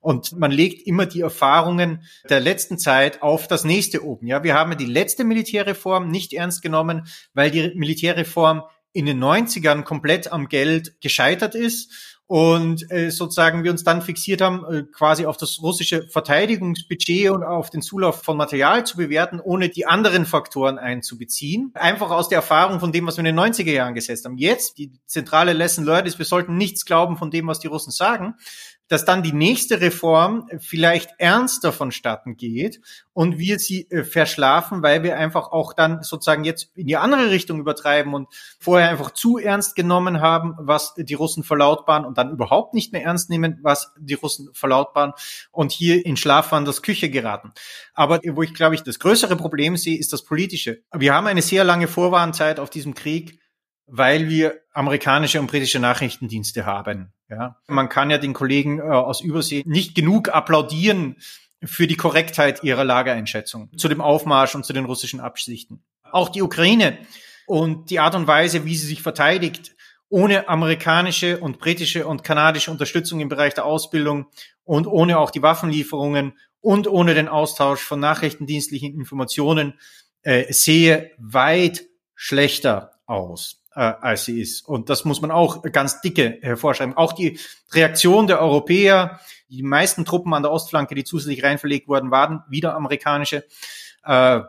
Und man legt immer die Erfahrungen der letzten Zeit auf das nächste oben. Ja, wir haben die letzte Militärreform nicht ernst genommen, weil die Militärreform in den 90ern komplett am Geld gescheitert ist und äh, sozusagen wir uns dann fixiert haben, äh, quasi auf das russische Verteidigungsbudget und auf den Zulauf von Material zu bewerten, ohne die anderen Faktoren einzubeziehen. Einfach aus der Erfahrung von dem, was wir in den 90er Jahren gesetzt haben. Jetzt, die zentrale Lesson learned ist, wir sollten nichts glauben von dem, was die Russen sagen, dass dann die nächste Reform vielleicht ernster vonstatten geht und wir sie äh, verschlafen, weil wir einfach auch dann sozusagen jetzt in die andere Richtung übertreiben und vorher einfach zu ernst genommen haben, was die Russen verlautbaren und dann überhaupt nicht mehr ernst nehmen, was die Russen verlautbaren und hier in Schlafwanders Küche geraten. Aber wo ich glaube ich das größere Problem sehe, ist das politische. Wir haben eine sehr lange Vorwarnzeit auf diesem Krieg weil wir amerikanische und britische Nachrichtendienste haben. Ja, man kann ja den Kollegen äh, aus Übersee nicht genug applaudieren für die Korrektheit ihrer Lageeinschätzung zu dem Aufmarsch und zu den russischen Absichten. Auch die Ukraine und die Art und Weise, wie sie sich verteidigt, ohne amerikanische und britische und kanadische Unterstützung im Bereich der Ausbildung und ohne auch die Waffenlieferungen und ohne den Austausch von nachrichtendienstlichen Informationen äh, sehe weit schlechter aus äh, als sie ist. Und das muss man auch ganz dicke hervorschreiben. Auch die Reaktion der Europäer, die meisten Truppen an der Ostflanke, die zusätzlich reinverlegt wurden, waren wieder amerikanische. Äh,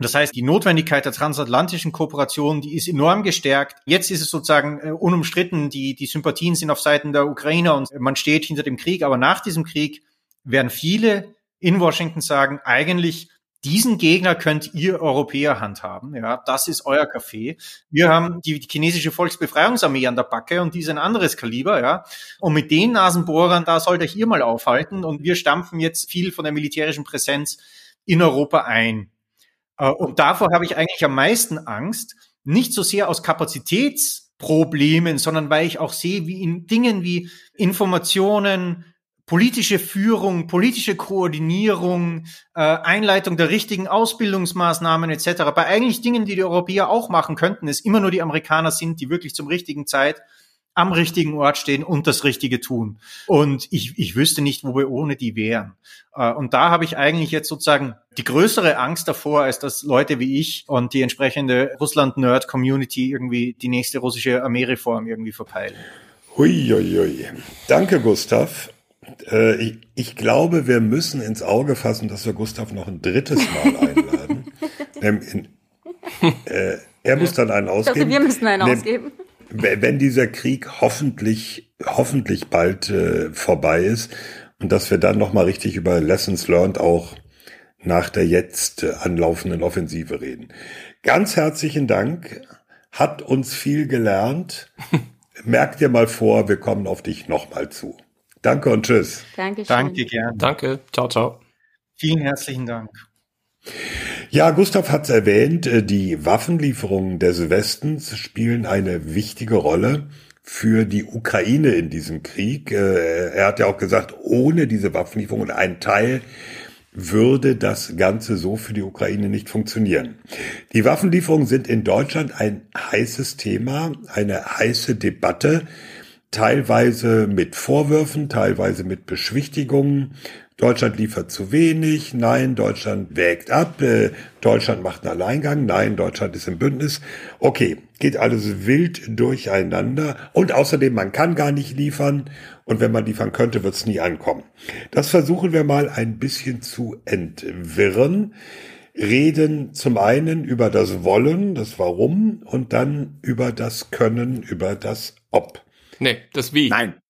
das heißt, die Notwendigkeit der transatlantischen Kooperation, die ist enorm gestärkt. Jetzt ist es sozusagen äh, unumstritten, die, die Sympathien sind auf Seiten der Ukrainer und man steht hinter dem Krieg. Aber nach diesem Krieg werden viele in Washington sagen, eigentlich diesen Gegner könnt ihr Europäer handhaben. Ja, das ist euer Kaffee. Wir haben die, chinesische Volksbefreiungsarmee an der Backe und die ist ein anderes Kaliber. Ja, und mit den Nasenbohrern, da sollt euch ihr mal aufhalten. Und wir stampfen jetzt viel von der militärischen Präsenz in Europa ein. Äh, und davor habe ich eigentlich am meisten Angst. Nicht so sehr aus Kapazitätsproblemen, sondern weil ich auch sehe, wie in Dingen wie Informationen, politische Führung, politische Koordinierung, äh, Einleitung der richtigen Ausbildungsmaßnahmen etc. Bei eigentlich Dingen, die die Europäer auch machen könnten, es immer nur die Amerikaner sind, die wirklich zum richtigen Zeit am richtigen Ort stehen und das Richtige tun. Und ich, ich wüsste nicht, wo wir ohne die wären. Äh, und da habe ich eigentlich jetzt sozusagen die größere Angst davor, als dass Leute wie ich und die entsprechende Russland-Nerd-Community irgendwie die nächste russische Armeereform irgendwie verpeilen. Hui, hui, hui. Danke, Gustav. Äh, ich, ich, glaube, wir müssen ins Auge fassen, dass wir Gustav noch ein drittes Mal einladen. in, äh, er muss dann einen ausgeben. Also wir müssen einen ausgeben wenn dieser Krieg hoffentlich, hoffentlich bald äh, vorbei ist und dass wir dann nochmal richtig über Lessons learned auch nach der jetzt äh, anlaufenden Offensive reden. Ganz herzlichen Dank. Hat uns viel gelernt. Merk dir mal vor, wir kommen auf dich nochmal zu. Danke und tschüss. Dankeschön. Danke gern. Danke. Ciao, ciao. Vielen herzlichen Dank. Ja, Gustav hat es erwähnt, äh, die Waffenlieferungen des Westens spielen eine wichtige Rolle für die Ukraine in diesem Krieg. Äh, er hat ja auch gesagt, ohne diese Waffenlieferungen ein Teil würde das Ganze so für die Ukraine nicht funktionieren. Die Waffenlieferungen sind in Deutschland ein heißes Thema, eine heiße Debatte, teilweise mit Vorwürfen, teilweise mit Beschwichtigungen. Deutschland liefert zu wenig, nein, Deutschland wägt ab, äh, Deutschland macht einen Alleingang, nein, Deutschland ist im Bündnis. Okay, geht alles wild durcheinander und außerdem, man kann gar nicht liefern und wenn man liefern könnte, wird es nie ankommen. Das versuchen wir mal ein bisschen zu entwirren reden zum einen über das Wollen, das Warum und dann über das Können, über das Ob. Nee, das Wie. Nein,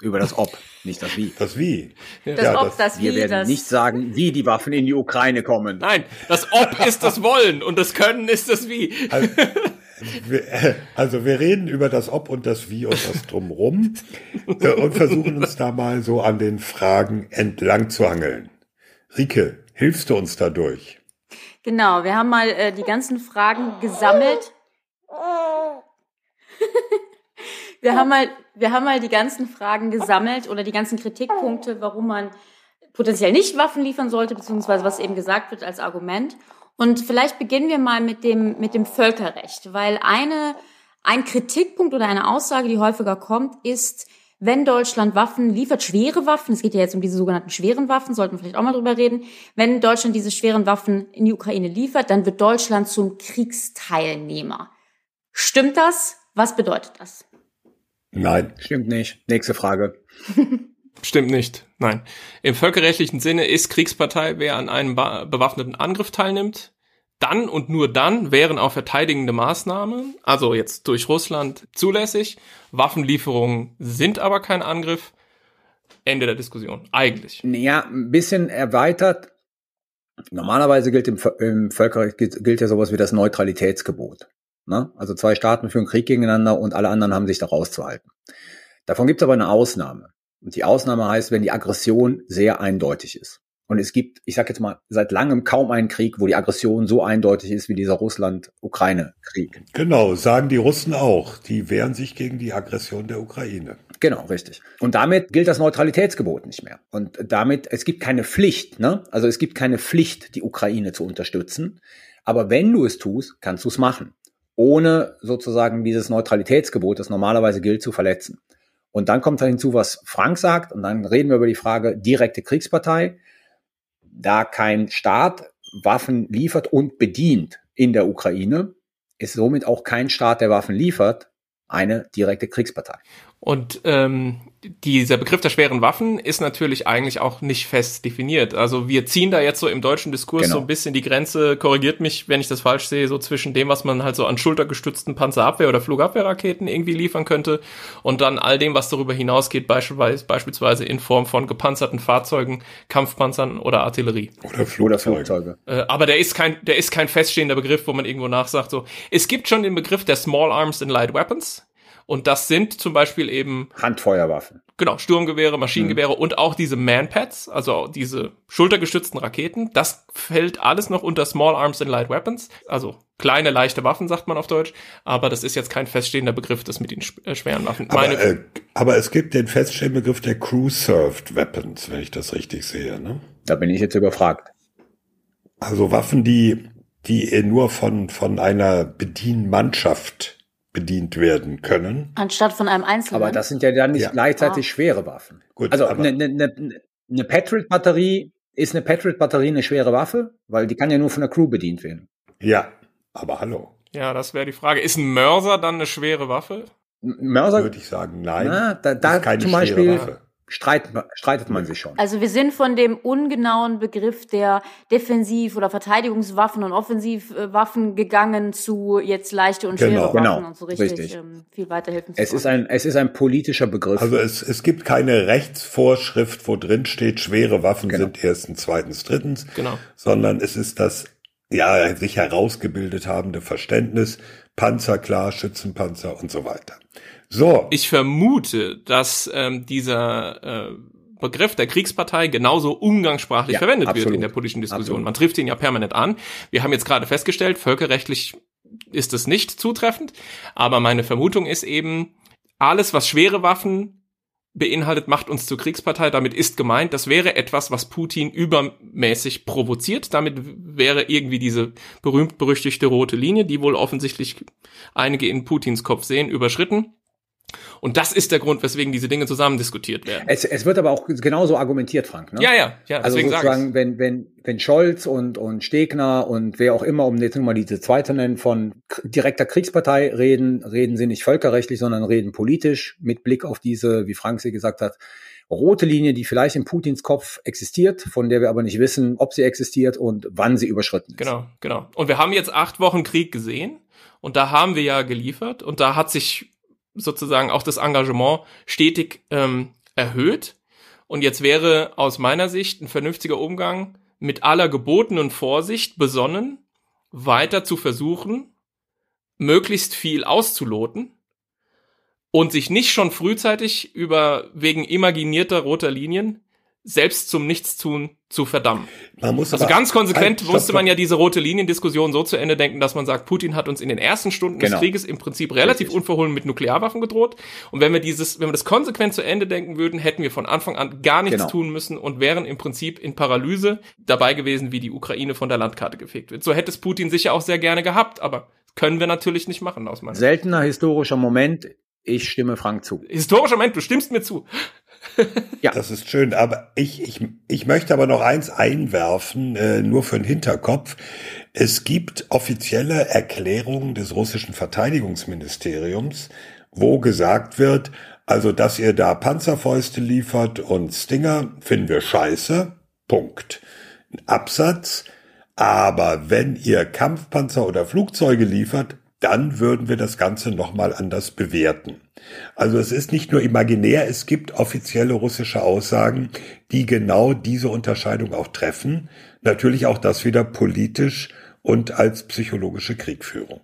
über das Ob. Nicht das Wie. Das Wie. Das ja, Ob, das, das Wie. Wir werden das nicht sagen, wie die Waffen in die Ukraine kommen. Nein, das Ob ist das Wollen und das Können ist das Wie. Also, wir, also wir reden über das Ob und das Wie und das Drumrum äh, und versuchen uns da mal so an den Fragen entlang zu hangeln. Rike, hilfst du uns dadurch? Genau, wir haben mal äh, die ganzen Fragen gesammelt. wir haben mal, wir haben mal die ganzen Fragen gesammelt oder die ganzen Kritikpunkte, warum man potenziell nicht Waffen liefern sollte, beziehungsweise was eben gesagt wird als Argument. Und vielleicht beginnen wir mal mit dem, mit dem Völkerrecht, weil eine, ein Kritikpunkt oder eine Aussage, die häufiger kommt, ist, wenn Deutschland Waffen liefert, schwere Waffen, es geht ja jetzt um diese sogenannten schweren Waffen, sollten wir vielleicht auch mal drüber reden, wenn Deutschland diese schweren Waffen in die Ukraine liefert, dann wird Deutschland zum Kriegsteilnehmer. Stimmt das? Was bedeutet das? Nein. Stimmt nicht. Nächste Frage. Stimmt nicht. Nein. Im völkerrechtlichen Sinne ist Kriegspartei, wer an einem bewaffneten Angriff teilnimmt. Dann und nur dann wären auch verteidigende Maßnahmen, also jetzt durch Russland, zulässig. Waffenlieferungen sind aber kein Angriff. Ende der Diskussion. Eigentlich. Ja, ein bisschen erweitert. Normalerweise gilt im, im Völkerrecht gilt, gilt ja sowas wie das Neutralitätsgebot. Ne? Also zwei Staaten führen Krieg gegeneinander und alle anderen haben sich da rauszuhalten. Davon gibt es aber eine Ausnahme. Und die Ausnahme heißt, wenn die Aggression sehr eindeutig ist. Und es gibt, ich sage jetzt mal, seit langem kaum einen Krieg, wo die Aggression so eindeutig ist wie dieser Russland-Ukraine-Krieg. Genau, sagen die Russen auch. Die wehren sich gegen die Aggression der Ukraine. Genau, richtig. Und damit gilt das Neutralitätsgebot nicht mehr. Und damit, es gibt keine Pflicht, ne? Also es gibt keine Pflicht, die Ukraine zu unterstützen. Aber wenn du es tust, kannst du es machen ohne sozusagen dieses Neutralitätsgebot, das normalerweise gilt, zu verletzen. Und dann kommt da hinzu, was Frank sagt, und dann reden wir über die Frage direkte Kriegspartei. Da kein Staat Waffen liefert und bedient in der Ukraine, ist somit auch kein Staat, der Waffen liefert, eine direkte Kriegspartei. Und ähm, dieser Begriff der schweren Waffen ist natürlich eigentlich auch nicht fest definiert. Also wir ziehen da jetzt so im deutschen Diskurs genau. so ein bisschen die Grenze, korrigiert mich, wenn ich das falsch sehe, so zwischen dem, was man halt so an schultergestützten Panzerabwehr- oder Flugabwehrraketen irgendwie liefern könnte und dann all dem, was darüber hinausgeht, beispielsweise, beispielsweise in Form von gepanzerten Fahrzeugen, Kampfpanzern oder Artillerie. Oder Flugzeuge. Äh, aber der ist kein, der ist kein feststehender Begriff, wo man irgendwo nachsagt, so. Es gibt schon den Begriff der Small Arms and Light Weapons und das sind zum Beispiel eben Handfeuerwaffen. Genau, Sturmgewehre, Maschinengewehre mhm. und auch diese Manpads, also diese schultergestützten Raketen. Das fällt alles noch unter Small Arms and Light Weapons. Also kleine, leichte Waffen, sagt man auf Deutsch, aber das ist jetzt kein feststehender Begriff, das mit den äh, schweren Waffen. Aber, äh, aber es gibt den feststehenden Begriff der Crew-Served Weapons, wenn ich das richtig sehe. Ne? Da bin ich jetzt überfragt. Also Waffen, die, die nur von, von einer Bedienmannschaft bedient werden können. Anstatt von einem Einzelnen. Aber das sind ja dann nicht ja. gleichzeitig ah. schwere Waffen. Gut, also eine ne, ne, ne Patriot-Batterie ist eine Patriot-Batterie eine schwere Waffe, weil die kann ja nur von der Crew bedient werden. Ja, aber hallo. Ja, das wäre die Frage. Ist ein Mörser dann eine schwere Waffe? Mörser würde ich sagen, nein. Na, da, da zum Beispiel Waffe streitet, streitet man sich schon. Also wir sind von dem ungenauen Begriff der Defensiv- oder Verteidigungswaffen und Offensivwaffen gegangen zu jetzt leichte und schwere genau, Waffen genau, und so richtig, richtig. Ähm, viel weiterhelfen zu es ist ein Es ist ein politischer Begriff. Also es, es gibt keine Rechtsvorschrift, wo drin steht, schwere Waffen genau. sind erstens, zweitens, drittens, genau. sondern es ist das ja sich herausgebildet habende Verständnis, Panzer klar, Schützenpanzer und so weiter. So. Ich vermute, dass ähm, dieser äh, Begriff der Kriegspartei genauso umgangssprachlich ja, verwendet absolut. wird in der politischen Diskussion. Absolut. Man trifft ihn ja permanent an. Wir haben jetzt gerade festgestellt, völkerrechtlich ist es nicht zutreffend, aber meine Vermutung ist eben, alles, was schwere Waffen beinhaltet, macht uns zur Kriegspartei. Damit ist gemeint, das wäre etwas, was Putin übermäßig provoziert. Damit wäre irgendwie diese berühmt-berüchtigte rote Linie, die wohl offensichtlich einige in Putins Kopf sehen, überschritten. Und das ist der Grund, weswegen diese Dinge zusammen diskutiert werden. Es, es wird aber auch genauso argumentiert, Frank. Ne? Ja, ja, ja. Also sozusagen, wenn, wenn, wenn Scholz und, und Stegner und wer auch immer, um jetzt nur mal diese zweite nennen, von direkter Kriegspartei reden, reden sie nicht völkerrechtlich, sondern reden politisch mit Blick auf diese, wie Frank sie gesagt hat, rote Linie, die vielleicht in Putins Kopf existiert, von der wir aber nicht wissen, ob sie existiert und wann sie überschritten ist. Genau, genau. Und wir haben jetzt acht Wochen Krieg gesehen. Und da haben wir ja geliefert und da hat sich sozusagen auch das Engagement stetig ähm, erhöht. Und jetzt wäre aus meiner Sicht ein vernünftiger Umgang mit aller gebotenen Vorsicht besonnen, weiter zu versuchen, möglichst viel auszuloten und sich nicht schon frühzeitig über wegen imaginierter roter Linien selbst zum Nichtstun zu verdammen. Man muss also ganz konsequent halt, musste man ja diese rote Liniendiskussion so zu Ende denken, dass man sagt, Putin hat uns in den ersten Stunden genau. des Krieges im Prinzip relativ Richtig. unverhohlen mit Nuklearwaffen gedroht. Und wenn wir dieses, wenn wir das konsequent zu Ende denken würden, hätten wir von Anfang an gar nichts genau. tun müssen und wären im Prinzip in Paralyse dabei gewesen, wie die Ukraine von der Landkarte gefegt wird. So hätte es Putin sicher auch sehr gerne gehabt, aber können wir natürlich nicht machen aus meiner Seltener historischer Moment. Ich stimme Frank zu. Historischer Moment, du stimmst mir zu ja. Das ist schön. Aber ich, ich, ich möchte aber noch eins einwerfen, äh, nur für den Hinterkopf. Es gibt offizielle Erklärungen des russischen Verteidigungsministeriums, wo gesagt wird, also, dass ihr da Panzerfäuste liefert und Stinger, finden wir scheiße. Punkt. Absatz. Aber wenn ihr Kampfpanzer oder Flugzeuge liefert, dann würden wir das Ganze nochmal anders bewerten. Also es ist nicht nur imaginär, es gibt offizielle russische Aussagen, die genau diese Unterscheidung auch treffen. Natürlich auch das wieder politisch und als psychologische Kriegführung.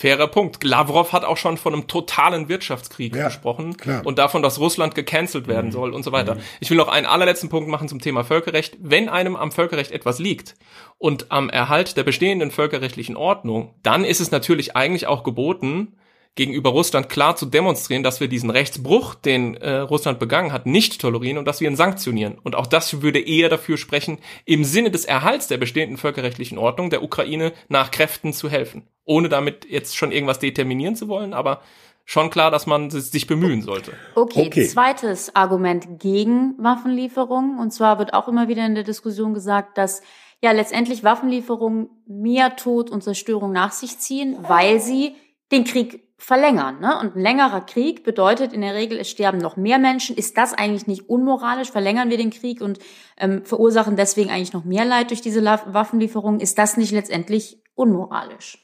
Fairer Punkt. Lavrov hat auch schon von einem totalen Wirtschaftskrieg ja, gesprochen klar. und davon, dass Russland gecancelt werden mhm. soll und so weiter. Mhm. Ich will noch einen allerletzten Punkt machen zum Thema Völkerrecht. Wenn einem am Völkerrecht etwas liegt und am Erhalt der bestehenden völkerrechtlichen Ordnung, dann ist es natürlich eigentlich auch geboten, gegenüber Russland klar zu demonstrieren, dass wir diesen Rechtsbruch, den äh, Russland begangen hat, nicht tolerieren und dass wir ihn sanktionieren. Und auch das würde eher dafür sprechen, im Sinne des Erhalts der bestehenden völkerrechtlichen Ordnung der Ukraine nach Kräften zu helfen. Ohne damit jetzt schon irgendwas determinieren zu wollen, aber schon klar, dass man sich bemühen sollte. Okay, okay, zweites Argument gegen Waffenlieferungen. Und zwar wird auch immer wieder in der Diskussion gesagt, dass ja letztendlich Waffenlieferungen mehr Tod und Zerstörung nach sich ziehen, weil sie den Krieg verlängern. Ne? Und ein längerer Krieg bedeutet in der Regel, es sterben noch mehr Menschen. Ist das eigentlich nicht unmoralisch? Verlängern wir den Krieg und ähm, verursachen deswegen eigentlich noch mehr Leid durch diese Waffenlieferungen? Ist das nicht letztendlich unmoralisch?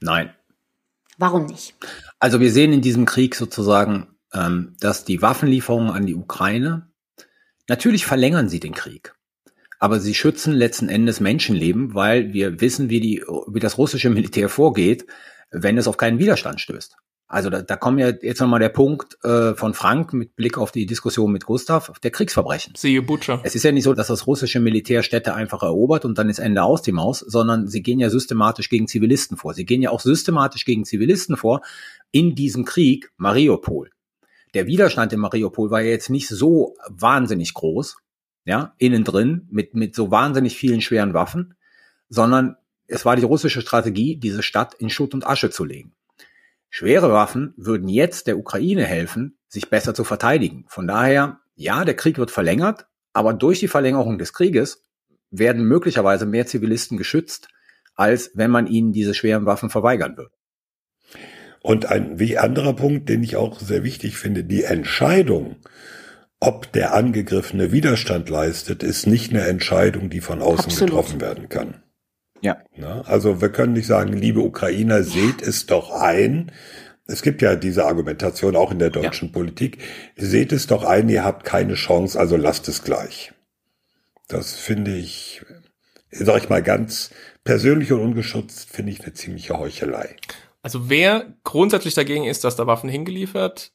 Nein. Warum nicht? Also wir sehen in diesem Krieg sozusagen, ähm, dass die Waffenlieferungen an die Ukraine, natürlich verlängern sie den Krieg. Aber sie schützen letzten Endes Menschenleben, weil wir wissen, wie, die, wie das russische Militär vorgeht wenn es auf keinen Widerstand stößt. Also da, da kommt ja jetzt nochmal der Punkt äh, von Frank mit Blick auf die Diskussion mit Gustav, der Kriegsverbrechen. Siehe Butcher. Es ist ja nicht so, dass das russische Militär Städte einfach erobert und dann ist Ende aus die Maus, sondern sie gehen ja systematisch gegen Zivilisten vor. Sie gehen ja auch systematisch gegen Zivilisten vor in diesem Krieg Mariupol. Der Widerstand in Mariupol war ja jetzt nicht so wahnsinnig groß, ja, innen drin, mit, mit so wahnsinnig vielen schweren Waffen, sondern es war die russische Strategie, diese Stadt in Schutt und Asche zu legen. Schwere Waffen würden jetzt der Ukraine helfen, sich besser zu verteidigen. Von daher, ja, der Krieg wird verlängert, aber durch die Verlängerung des Krieges werden möglicherweise mehr Zivilisten geschützt, als wenn man ihnen diese schweren Waffen verweigern würde. Und ein wie anderer Punkt, den ich auch sehr wichtig finde, die Entscheidung, ob der Angegriffene Widerstand leistet, ist nicht eine Entscheidung, die von außen Absolut. getroffen werden kann. Ja. Na, also wir können nicht sagen, liebe Ukrainer, seht es doch ein. Es gibt ja diese Argumentation auch in der deutschen ja. Politik. Seht es doch ein, ihr habt keine Chance, also lasst es gleich. Das finde ich, sag ich mal ganz persönlich und ungeschützt, finde ich eine ziemliche Heuchelei. Also wer grundsätzlich dagegen ist, dass da Waffen hingeliefert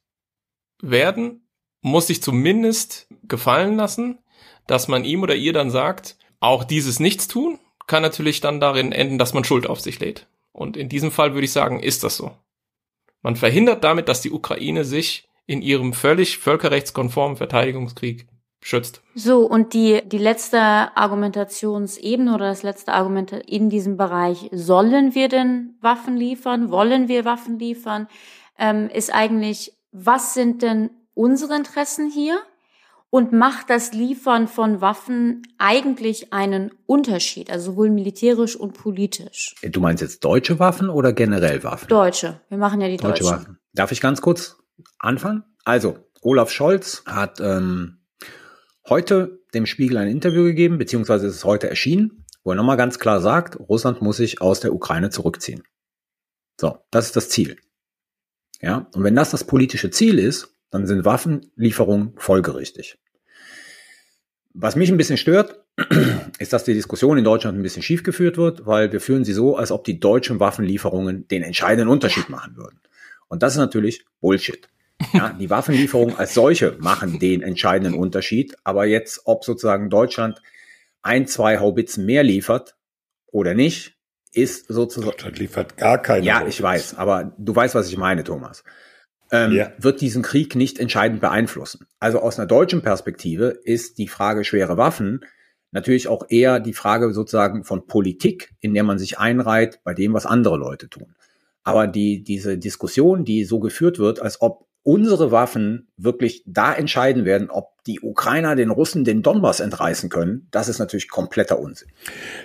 werden, muss sich zumindest gefallen lassen, dass man ihm oder ihr dann sagt, auch dieses Nichtstun kann natürlich dann darin enden, dass man Schuld auf sich lädt. Und in diesem Fall würde ich sagen, ist das so. Man verhindert damit, dass die Ukraine sich in ihrem völlig völkerrechtskonformen Verteidigungskrieg schützt. So, und die, die letzte Argumentationsebene oder das letzte Argument in diesem Bereich, sollen wir denn Waffen liefern? Wollen wir Waffen liefern? Ähm, ist eigentlich, was sind denn unsere Interessen hier? Und macht das Liefern von Waffen eigentlich einen Unterschied, also sowohl militärisch und politisch. Du meinst jetzt deutsche Waffen oder generell Waffen? Deutsche. Wir machen ja die deutsche Deutschen. Waffen. Darf ich ganz kurz anfangen? Also, Olaf Scholz hat ähm, heute dem Spiegel ein Interview gegeben, beziehungsweise ist es heute erschienen, wo er nochmal ganz klar sagt, Russland muss sich aus der Ukraine zurückziehen. So, das ist das Ziel. Ja, und wenn das das politische Ziel ist, dann sind Waffenlieferungen folgerichtig. Was mich ein bisschen stört, ist, dass die Diskussion in Deutschland ein bisschen schief geführt wird, weil wir führen sie so, als ob die deutschen Waffenlieferungen den entscheidenden Unterschied machen würden. Und das ist natürlich Bullshit. Ja, die Waffenlieferungen als solche machen den entscheidenden Unterschied. Aber jetzt, ob sozusagen Deutschland ein, zwei Haubitzen mehr liefert oder nicht, ist sozusagen. Deutschland liefert gar keine. Ja, Haubitzen. ich weiß. Aber du weißt, was ich meine, Thomas ähm, ja. wird diesen Krieg nicht entscheidend beeinflussen. Also aus einer deutschen Perspektive ist die Frage schwere Waffen natürlich auch eher die Frage sozusagen von Politik, in der man sich einreiht bei dem, was andere Leute tun. Aber die, diese Diskussion, die so geführt wird, als ob unsere Waffen wirklich da entscheiden werden, ob die Ukrainer den Russen den Donbass entreißen können, das ist natürlich kompletter Unsinn.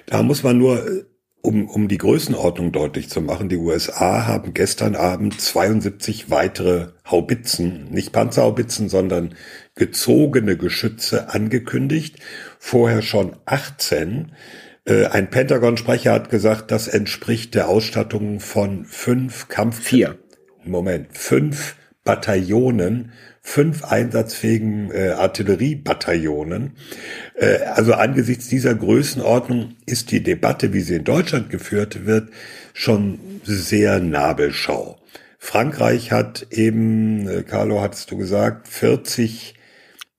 Da muss man nur äh, um, um die Größenordnung deutlich zu machen, die USA haben gestern Abend 72 weitere Haubitzen, nicht Panzerhaubitzen, sondern gezogene Geschütze angekündigt. Vorher schon 18. Äh, ein Pentagon-Sprecher hat gesagt, das entspricht der Ausstattung von fünf Kampf... Vier. Moment, fünf Bataillonen fünf einsatzfähigen äh, Artilleriebataillonen. Äh, also angesichts dieser Größenordnung ist die Debatte, wie sie in Deutschland geführt wird, schon sehr Nabelschau. Frankreich hat eben, äh, Carlo hattest du gesagt, 40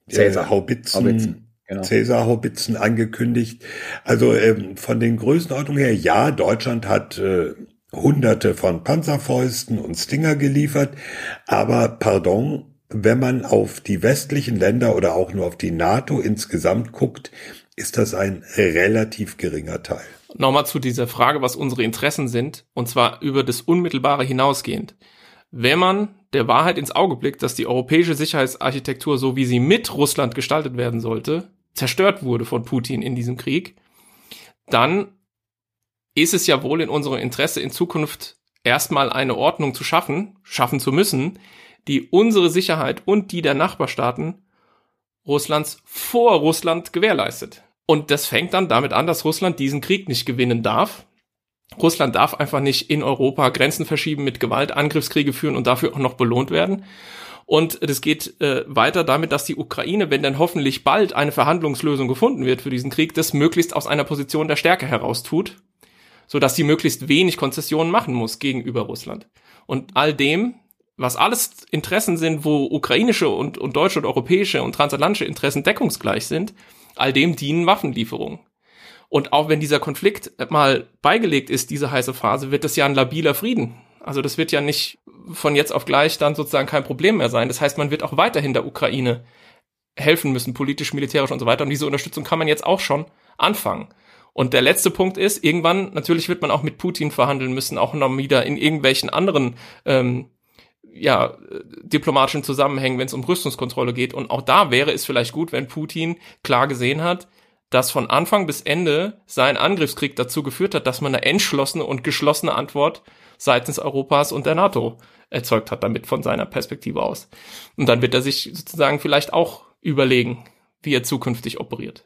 äh, Haubitzen, Haubitzen. Genau. Cäsar-Haubitzen angekündigt. Also ähm, von den Größenordnungen her, ja, Deutschland hat äh, Hunderte von Panzerfäusten und Stinger geliefert, aber pardon, wenn man auf die westlichen Länder oder auch nur auf die NATO insgesamt guckt, ist das ein relativ geringer Teil. Nochmal zu dieser Frage, was unsere Interessen sind, und zwar über das Unmittelbare hinausgehend. Wenn man der Wahrheit ins Auge blickt, dass die europäische Sicherheitsarchitektur, so wie sie mit Russland gestaltet werden sollte, zerstört wurde von Putin in diesem Krieg, dann ist es ja wohl in unserem Interesse, in Zukunft erstmal eine Ordnung zu schaffen, schaffen zu müssen, die unsere Sicherheit und die der Nachbarstaaten Russlands vor Russland gewährleistet. Und das fängt dann damit an, dass Russland diesen Krieg nicht gewinnen darf. Russland darf einfach nicht in Europa Grenzen verschieben, mit Gewalt Angriffskriege führen und dafür auch noch belohnt werden. Und das geht äh, weiter damit, dass die Ukraine, wenn dann hoffentlich bald eine Verhandlungslösung gefunden wird für diesen Krieg, das möglichst aus einer Position der Stärke heraus tut, so dass sie möglichst wenig Konzessionen machen muss gegenüber Russland. Und all dem was alles Interessen sind, wo ukrainische und, und deutsche und europäische und transatlantische Interessen deckungsgleich sind, all dem dienen Waffenlieferungen. Und auch wenn dieser Konflikt mal beigelegt ist, diese heiße Phase, wird das ja ein labiler Frieden. Also das wird ja nicht von jetzt auf gleich dann sozusagen kein Problem mehr sein. Das heißt, man wird auch weiterhin der Ukraine helfen müssen, politisch, militärisch und so weiter. Und diese Unterstützung kann man jetzt auch schon anfangen. Und der letzte Punkt ist, irgendwann, natürlich wird man auch mit Putin verhandeln müssen, auch noch wieder in irgendwelchen anderen ähm, ja, diplomatischen Zusammenhängen, wenn es um Rüstungskontrolle geht. Und auch da wäre es vielleicht gut, wenn Putin klar gesehen hat, dass von Anfang bis Ende sein Angriffskrieg dazu geführt hat, dass man eine entschlossene und geschlossene Antwort seitens Europas und der NATO erzeugt hat, damit von seiner Perspektive aus. Und dann wird er sich sozusagen vielleicht auch überlegen, wie er zukünftig operiert.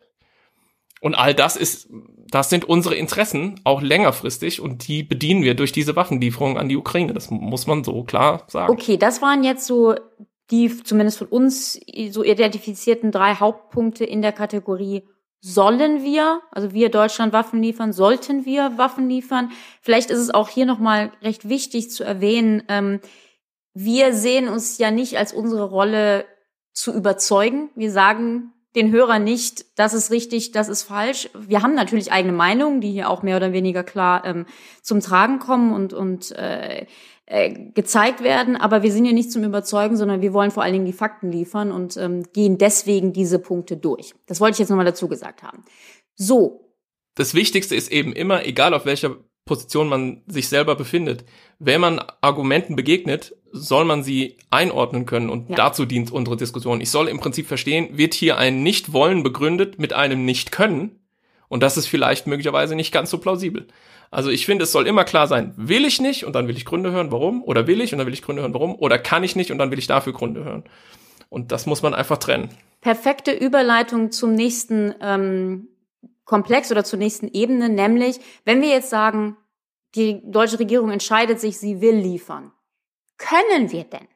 Und all das ist, das sind unsere Interessen, auch längerfristig, und die bedienen wir durch diese Waffenlieferungen an die Ukraine. Das muss man so klar sagen. Okay, das waren jetzt so die zumindest von uns so identifizierten drei Hauptpunkte in der Kategorie sollen wir, also wir Deutschland Waffen liefern, sollten wir Waffen liefern. Vielleicht ist es auch hier nochmal recht wichtig zu erwähnen, ähm, wir sehen uns ja nicht als unsere Rolle zu überzeugen. Wir sagen den Hörer nicht, das ist richtig, das ist falsch. Wir haben natürlich eigene Meinungen, die hier auch mehr oder weniger klar ähm, zum Tragen kommen und, und äh, äh, gezeigt werden, aber wir sind ja nicht zum Überzeugen, sondern wir wollen vor allen Dingen die Fakten liefern und ähm, gehen deswegen diese Punkte durch. Das wollte ich jetzt nochmal dazu gesagt haben. So. Das Wichtigste ist eben immer, egal auf welcher Position man sich selber befindet, wenn man Argumenten begegnet, soll man sie einordnen können und ja. dazu dient unsere Diskussion. Ich soll im Prinzip verstehen, wird hier ein Nicht-Wollen begründet mit einem Nicht-Können und das ist vielleicht möglicherweise nicht ganz so plausibel. Also ich finde, es soll immer klar sein, will ich nicht und dann will ich Gründe hören, warum, oder will ich und dann will ich Gründe hören, warum, oder kann ich nicht und dann will ich dafür Gründe hören. Und das muss man einfach trennen. Perfekte Überleitung zum nächsten ähm, Komplex oder zur nächsten Ebene, nämlich wenn wir jetzt sagen, die deutsche Regierung entscheidet sich, sie will liefern. Können wir denn?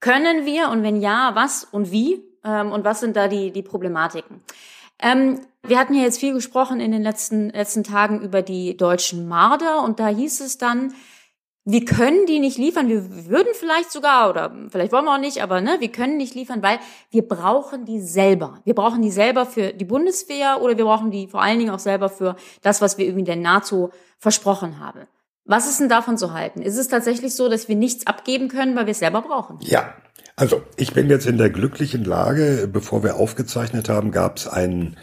Können wir und wenn ja, was und wie? Ähm, und was sind da die, die Problematiken? Ähm, wir hatten ja jetzt viel gesprochen in den letzten, letzten Tagen über die deutschen Marder und da hieß es dann, wir können die nicht liefern, wir würden vielleicht sogar, oder vielleicht wollen wir auch nicht, aber ne, wir können nicht liefern, weil wir brauchen die selber. Wir brauchen die selber für die Bundeswehr oder wir brauchen die vor allen Dingen auch selber für das, was wir irgendwie der NATO versprochen haben. Was ist denn davon zu halten? Ist es tatsächlich so, dass wir nichts abgeben können, weil wir es selber brauchen? Ja, also ich bin jetzt in der glücklichen Lage, bevor wir aufgezeichnet haben, gab es ein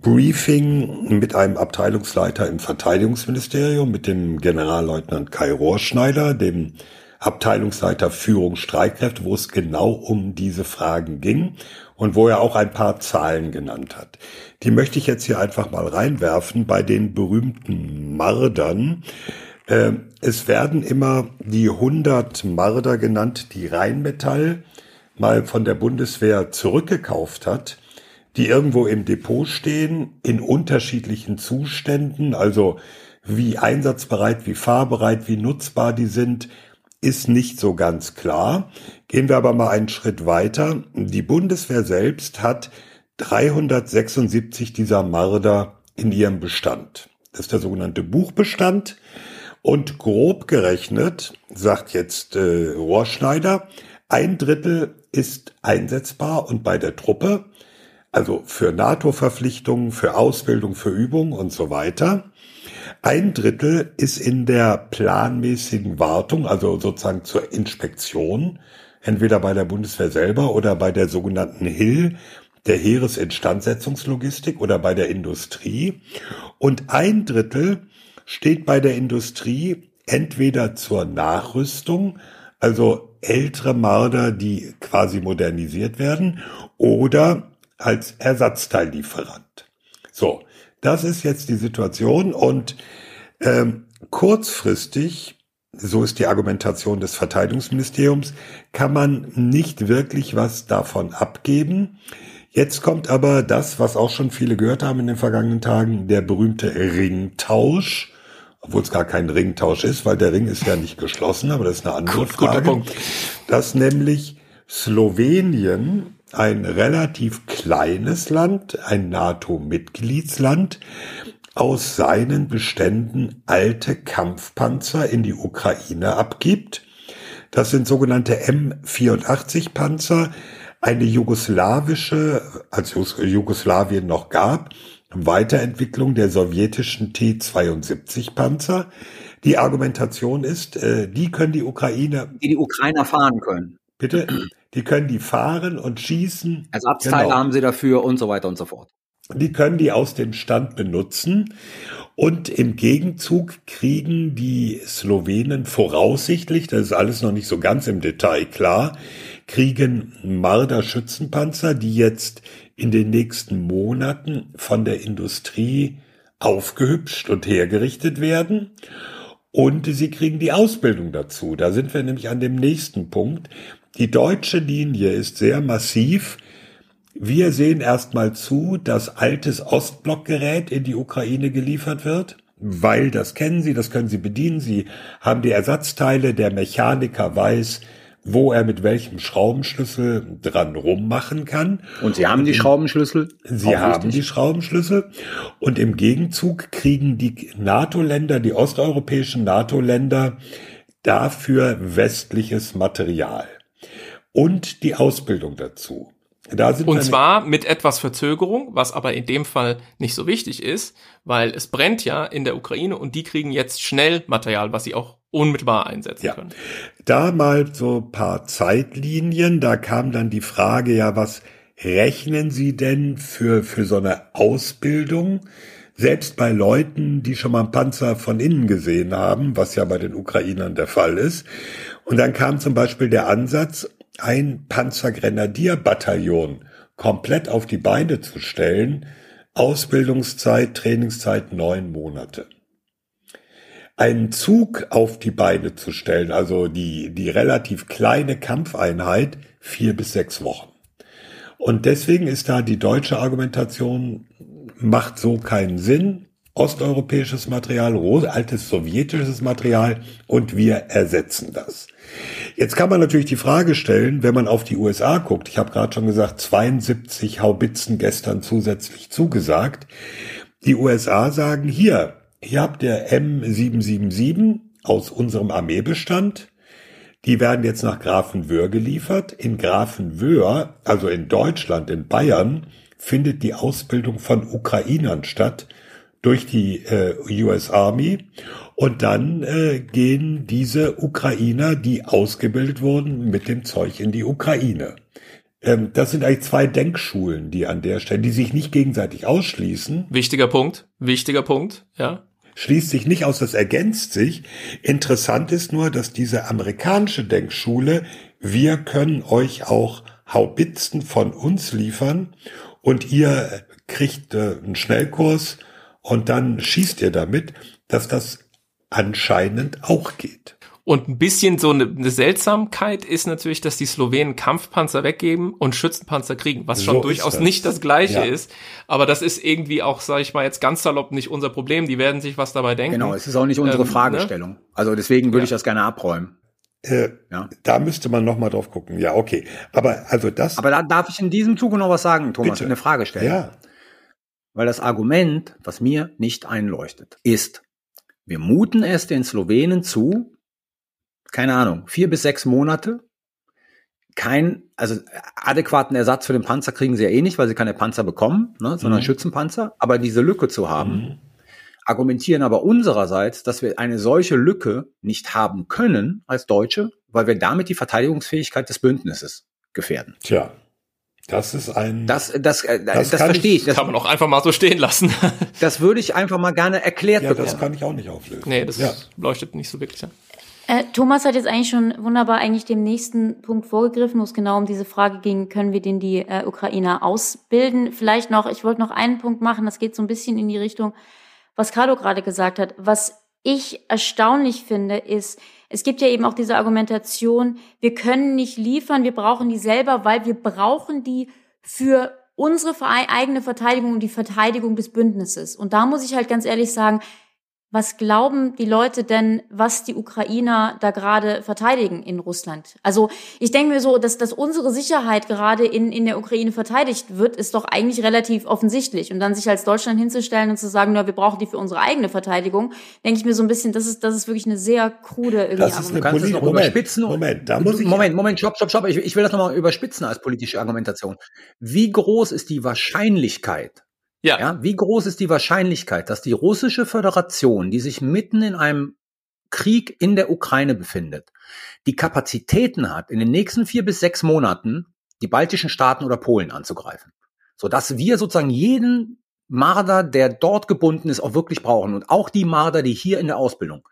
Briefing mit einem Abteilungsleiter im Verteidigungsministerium, mit dem Generalleutnant Kai Rohrschneider, dem Abteilungsleiter Führung Streitkräfte, wo es genau um diese Fragen ging und wo er auch ein paar Zahlen genannt hat. Die möchte ich jetzt hier einfach mal reinwerfen bei den berühmten Mardern. Äh, es werden immer die 100 Marder genannt, die Rheinmetall mal von der Bundeswehr zurückgekauft hat, die irgendwo im Depot stehen, in unterschiedlichen Zuständen, also wie einsatzbereit, wie fahrbereit, wie nutzbar die sind, ist nicht so ganz klar. Gehen wir aber mal einen Schritt weiter. Die Bundeswehr selbst hat 376 dieser Marder in ihrem Bestand. Das ist der sogenannte Buchbestand. Und grob gerechnet, sagt jetzt äh, Rohrschneider, ein Drittel ist einsetzbar und bei der Truppe, also für NATO-Verpflichtungen, für Ausbildung, für Übung und so weiter. Ein Drittel ist in der planmäßigen Wartung, also sozusagen zur Inspektion, entweder bei der Bundeswehr selber oder bei der sogenannten HIL, der Heeresinstandsetzungslogistik oder bei der Industrie. Und ein Drittel steht bei der Industrie entweder zur Nachrüstung, also ältere Marder, die quasi modernisiert werden, oder als Ersatzteillieferant. So, das ist jetzt die Situation und ähm, kurzfristig, so ist die Argumentation des Verteidigungsministeriums, kann man nicht wirklich was davon abgeben. Jetzt kommt aber das, was auch schon viele gehört haben in den vergangenen Tagen, der berühmte Ringtausch obwohl es gar kein Ringtausch ist, weil der Ring ist ja nicht geschlossen, aber das ist eine andere Gut, Frage. Dass nämlich Slowenien ein relativ kleines Land, ein NATO-Mitgliedsland, aus seinen Beständen alte Kampfpanzer in die Ukraine abgibt, Das sind sogenannte M84 Panzer, eine jugoslawische, als Jugoslawien noch gab, Weiterentwicklung der sowjetischen T-72 Panzer. Die Argumentation ist, äh, die können die Ukrainer. Die die Ukrainer fahren können. Bitte? Die können die fahren und schießen. Ersatzteile genau. haben sie dafür und so weiter und so fort. Die können die aus dem Stand benutzen. Und im Gegenzug kriegen die Slowenen voraussichtlich, das ist alles noch nicht so ganz im Detail klar, kriegen Marder-Schützenpanzer, die jetzt in den nächsten Monaten von der Industrie aufgehübscht und hergerichtet werden. Und sie kriegen die Ausbildung dazu. Da sind wir nämlich an dem nächsten Punkt. Die deutsche Linie ist sehr massiv. Wir sehen erstmal zu, dass altes Ostblockgerät in die Ukraine geliefert wird, weil das kennen Sie, das können Sie bedienen. Sie haben die Ersatzteile, der Mechaniker weiß, wo er mit welchem Schraubenschlüssel dran rummachen kann. Und Sie haben die Schraubenschlüssel? Sie haben richtig. die Schraubenschlüssel. Und im Gegenzug kriegen die NATO-Länder, die osteuropäischen NATO-Länder dafür westliches Material und die Ausbildung dazu. Und zwar mit etwas Verzögerung, was aber in dem Fall nicht so wichtig ist, weil es brennt ja in der Ukraine und die kriegen jetzt schnell Material, was sie auch unmittelbar einsetzen ja. können. Da mal so paar Zeitlinien, da kam dann die Frage, ja, was rechnen Sie denn für, für so eine Ausbildung? Selbst bei Leuten, die schon mal einen Panzer von innen gesehen haben, was ja bei den Ukrainern der Fall ist. Und dann kam zum Beispiel der Ansatz, ein Panzergrenadierbataillon komplett auf die Beine zu stellen, Ausbildungszeit, Trainingszeit neun Monate. Einen Zug auf die Beine zu stellen, also die, die relativ kleine Kampfeinheit, vier bis sechs Wochen. Und deswegen ist da die deutsche Argumentation, macht so keinen Sinn. Osteuropäisches Material, altes sowjetisches Material und wir ersetzen das. Jetzt kann man natürlich die Frage stellen, wenn man auf die USA guckt, ich habe gerade schon gesagt, 72 Haubitzen gestern zusätzlich zugesagt. Die USA sagen hier, hier habt ihr M777 aus unserem Armeebestand. Die werden jetzt nach Grafenwöhr geliefert. In Grafenwöhr, also in Deutschland, in Bayern, findet die Ausbildung von Ukrainern statt durch die äh, US Army und dann äh, gehen diese Ukrainer, die ausgebildet wurden, mit dem Zeug in die Ukraine. Ähm, das sind eigentlich zwei Denkschulen, die an der Stelle, die sich nicht gegenseitig ausschließen. Wichtiger Punkt, wichtiger Punkt, ja. Schließt sich nicht aus, das ergänzt sich. Interessant ist nur, dass diese amerikanische Denkschule, wir können euch auch Haubitzen von uns liefern und ihr kriegt äh, einen Schnellkurs und dann schießt ihr damit, dass das anscheinend auch geht. Und ein bisschen so eine, eine, Seltsamkeit ist natürlich, dass die Slowenen Kampfpanzer weggeben und Schützenpanzer kriegen, was schon so durchaus das. nicht das Gleiche ja. ist. Aber das ist irgendwie auch, sage ich mal jetzt ganz salopp, nicht unser Problem. Die werden sich was dabei denken. Genau, es ist auch nicht unsere ähm? Fragestellung. Ne? Also deswegen würde ja. ich das gerne abräumen. Äh, ja. Da müsste man noch mal drauf gucken. Ja, okay. Aber also das. Aber da darf ich in diesem Zuge noch was sagen, Thomas, Bitte. eine Frage stellen. Ja. Weil das Argument, was mir nicht einleuchtet, ist, wir muten es den Slowenen zu, keine Ahnung, vier bis sechs Monate, kein, also adäquaten Ersatz für den Panzer kriegen sie ja eh nicht, weil sie keine Panzer bekommen, ne, sondern mhm. Schützenpanzer, aber diese Lücke zu haben, mhm. argumentieren aber unsererseits, dass wir eine solche Lücke nicht haben können als Deutsche, weil wir damit die Verteidigungsfähigkeit des Bündnisses gefährden. Tja, das ist ein. Das, das, äh, das, das verstehe ich. Das kann man auch einfach mal so stehen lassen. das würde ich einfach mal gerne erklärt ja, bekommen. Das kann ich auch nicht auflösen. Nee, das ja. leuchtet nicht so wirklich an. Äh, Thomas hat jetzt eigentlich schon wunderbar eigentlich dem nächsten Punkt vorgegriffen, wo es genau um diese Frage ging, können wir denn die äh, Ukrainer ausbilden? Vielleicht noch, ich wollte noch einen Punkt machen, das geht so ein bisschen in die Richtung, was Carlo gerade gesagt hat. Was ich erstaunlich finde, ist, es gibt ja eben auch diese Argumentation, wir können nicht liefern, wir brauchen die selber, weil wir brauchen die für unsere eigene Verteidigung und die Verteidigung des Bündnisses. Und da muss ich halt ganz ehrlich sagen, was glauben die Leute denn, was die Ukrainer da gerade verteidigen in Russland? Also ich denke mir so, dass, dass unsere Sicherheit gerade in, in der Ukraine verteidigt wird, ist doch eigentlich relativ offensichtlich. Und dann sich als Deutschland hinzustellen und zu sagen, na, wir brauchen die für unsere eigene Verteidigung, denke ich mir so ein bisschen, das ist, das ist wirklich eine sehr krude irgendwie das ist eine es noch Moment, überspitzen? Moment, da muss ich Moment, Moment, stopp, stopp, stopp. Ich, ich will das nochmal überspitzen als politische Argumentation. Wie groß ist die Wahrscheinlichkeit, ja. ja. Wie groß ist die Wahrscheinlichkeit, dass die russische Föderation, die sich mitten in einem Krieg in der Ukraine befindet, die Kapazitäten hat, in den nächsten vier bis sechs Monaten die baltischen Staaten oder Polen anzugreifen? Sodass wir sozusagen jeden Marder, der dort gebunden ist, auch wirklich brauchen und auch die Marder, die hier in der Ausbildung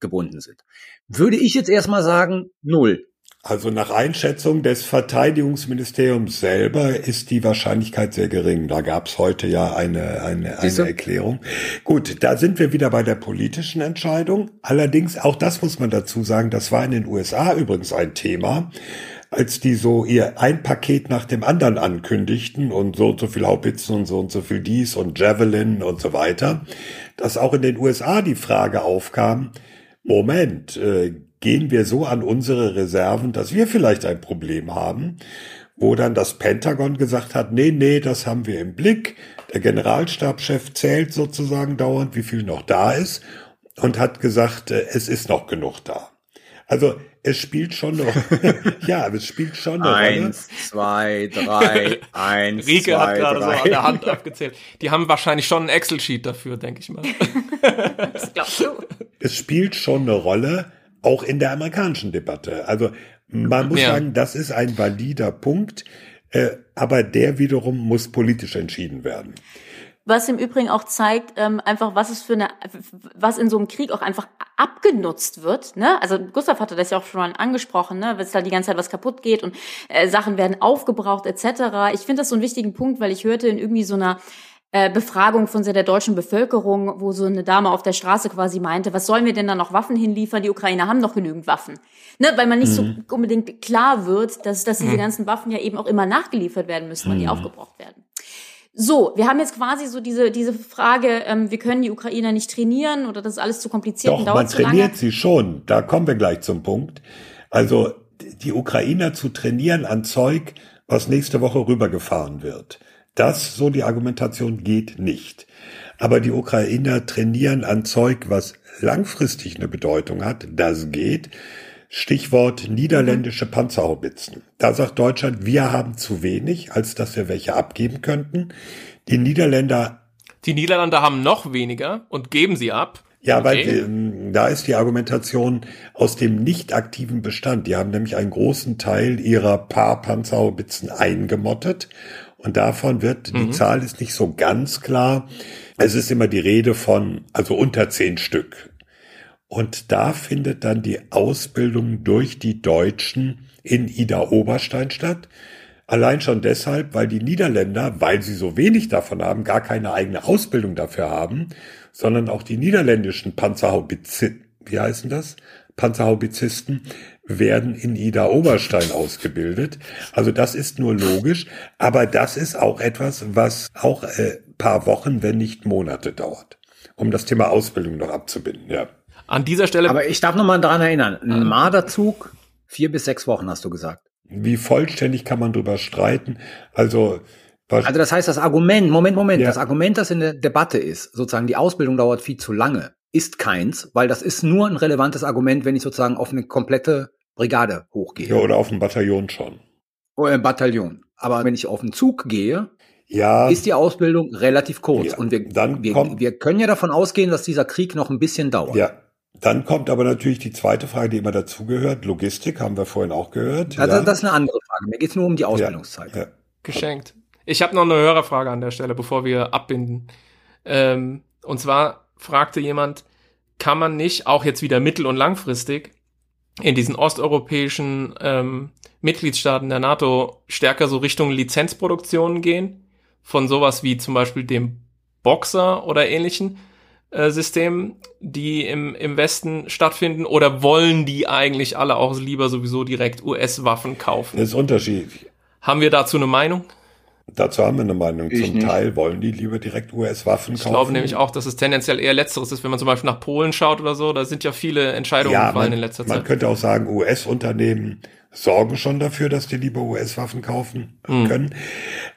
gebunden sind. Würde ich jetzt erstmal sagen, null. Also nach Einschätzung des Verteidigungsministeriums selber ist die Wahrscheinlichkeit sehr gering. Da gab es heute ja eine, eine, eine Erklärung. Gut, da sind wir wieder bei der politischen Entscheidung. Allerdings, auch das muss man dazu sagen, das war in den USA übrigens ein Thema, als die so ihr ein Paket nach dem anderen ankündigten und so und so viel Haubitzen und so und so viel dies und Javelin und so weiter, dass auch in den USA die Frage aufkam, Moment, äh, gehen wir so an unsere Reserven, dass wir vielleicht ein Problem haben, wo dann das Pentagon gesagt hat, nee, nee, das haben wir im Blick. Der Generalstabschef zählt sozusagen dauernd, wie viel noch da ist und hat gesagt, äh, es ist noch genug da. Also es spielt schon noch, ja, es spielt schon noch. Eins, zwei, drei, eins, Rieke zwei, hat gerade drei. so an der Hand abgezählt. Die haben wahrscheinlich schon ein Excel-Sheet dafür, denke ich mal. das glaubst du? Es spielt schon eine Rolle, auch in der amerikanischen Debatte. Also man muss ja. sagen, das ist ein valider Punkt, äh, aber der wiederum muss politisch entschieden werden. Was im Übrigen auch zeigt, ähm, einfach, was es für eine, was in so einem Krieg auch einfach abgenutzt wird. Ne? Also Gustav hatte das ja auch schon mal angesprochen, ne? weil es da die ganze Zeit was kaputt geht und äh, Sachen werden aufgebraucht etc. Ich finde das so einen wichtigen Punkt, weil ich hörte in irgendwie so einer äh, Befragung von der deutschen Bevölkerung, wo so eine Dame auf der Straße quasi meinte, was sollen wir denn da noch Waffen hinliefern? Die Ukrainer haben noch genügend Waffen. Ne? Weil man nicht mhm. so unbedingt klar wird, dass, dass diese mhm. ganzen Waffen ja eben auch immer nachgeliefert werden müssen, weil die mhm. aufgebraucht werden. So, wir haben jetzt quasi so diese, diese Frage, ähm, wir können die Ukrainer nicht trainieren oder das ist alles zu kompliziert Doch, und dauert man zu lange. trainiert sie schon. Da kommen wir gleich zum Punkt. Also die Ukrainer zu trainieren an Zeug, was nächste Woche rübergefahren wird. Das, so die Argumentation, geht nicht. Aber die Ukrainer trainieren an Zeug, was langfristig eine Bedeutung hat. Das geht. Stichwort niederländische Panzerhaubitzen. Da sagt Deutschland, wir haben zu wenig, als dass wir welche abgeben könnten. Die Niederländer. Die Niederländer haben noch weniger und geben sie ab. Ja, okay. weil ähm, da ist die Argumentation aus dem nicht aktiven Bestand. Die haben nämlich einen großen Teil ihrer paar Panzerhaubitzen eingemottet und davon wird, mhm. die Zahl ist nicht so ganz klar. Es ist immer die Rede von, also unter zehn Stück. Und da findet dann die Ausbildung durch die Deutschen in Ida Oberstein statt. Allein schon deshalb, weil die Niederländer, weil sie so wenig davon haben, gar keine eigene Ausbildung dafür haben, sondern auch die niederländischen Panzerhaubizisten, wie heißen das? Panzerhaubizisten werden in Ida Oberstein ausgebildet. Also das ist nur logisch, aber das ist auch etwas, was auch äh, paar Wochen, wenn nicht Monate dauert, um das Thema Ausbildung noch abzubinden. Ja. An dieser Stelle. Aber ich darf noch mal daran erinnern, ein Marderzug, vier bis sechs Wochen hast du gesagt. Wie vollständig kann man drüber streiten? Also also das heißt, das Argument, Moment, Moment, ja. das Argument, das in der Debatte ist, sozusagen die Ausbildung dauert viel zu lange, ist keins, weil das ist nur ein relevantes Argument, wenn ich sozusagen auf eine komplette Brigade hochgehe. Ja, oder auf ein Bataillon schon. Oder ein Bataillon. Aber wenn ich auf einen Zug gehe, ja, ist die Ausbildung relativ kurz. Ja, und wir, dann wir, kommt, wir können ja davon ausgehen, dass dieser Krieg noch ein bisschen dauert. Ja, dann kommt aber natürlich die zweite Frage, die immer dazugehört. Logistik haben wir vorhin auch gehört. Also ja. das ist eine andere Frage. Mir geht es nur um die Ausbildungszeit. Ja, Geschenkt. Ich habe noch eine Hörerfrage an der Stelle, bevor wir abbinden. Ähm, und zwar fragte jemand, kann man nicht auch jetzt wieder mittel- und langfristig in diesen osteuropäischen ähm, Mitgliedstaaten der NATO stärker so Richtung Lizenzproduktionen gehen, von sowas wie zum Beispiel dem Boxer oder ähnlichen äh, Systemen, die im, im Westen stattfinden, oder wollen die eigentlich alle auch lieber sowieso direkt US-Waffen kaufen? Das ist unterschiedlich. Haben wir dazu eine Meinung? Dazu haben wir eine Meinung. Ich Zum nicht. Teil wollen die lieber direkt US-Waffen Ich kaufen. glaube nämlich auch, dass es tendenziell eher Letzteres ist, wenn man zum Beispiel nach Polen schaut oder so. Da sind ja viele Entscheidungen ja, gefallen man, in letzter man Zeit. könnte auch sagen, US-Unternehmen sorgen schon dafür, dass die lieber US-Waffen kaufen Hm. können.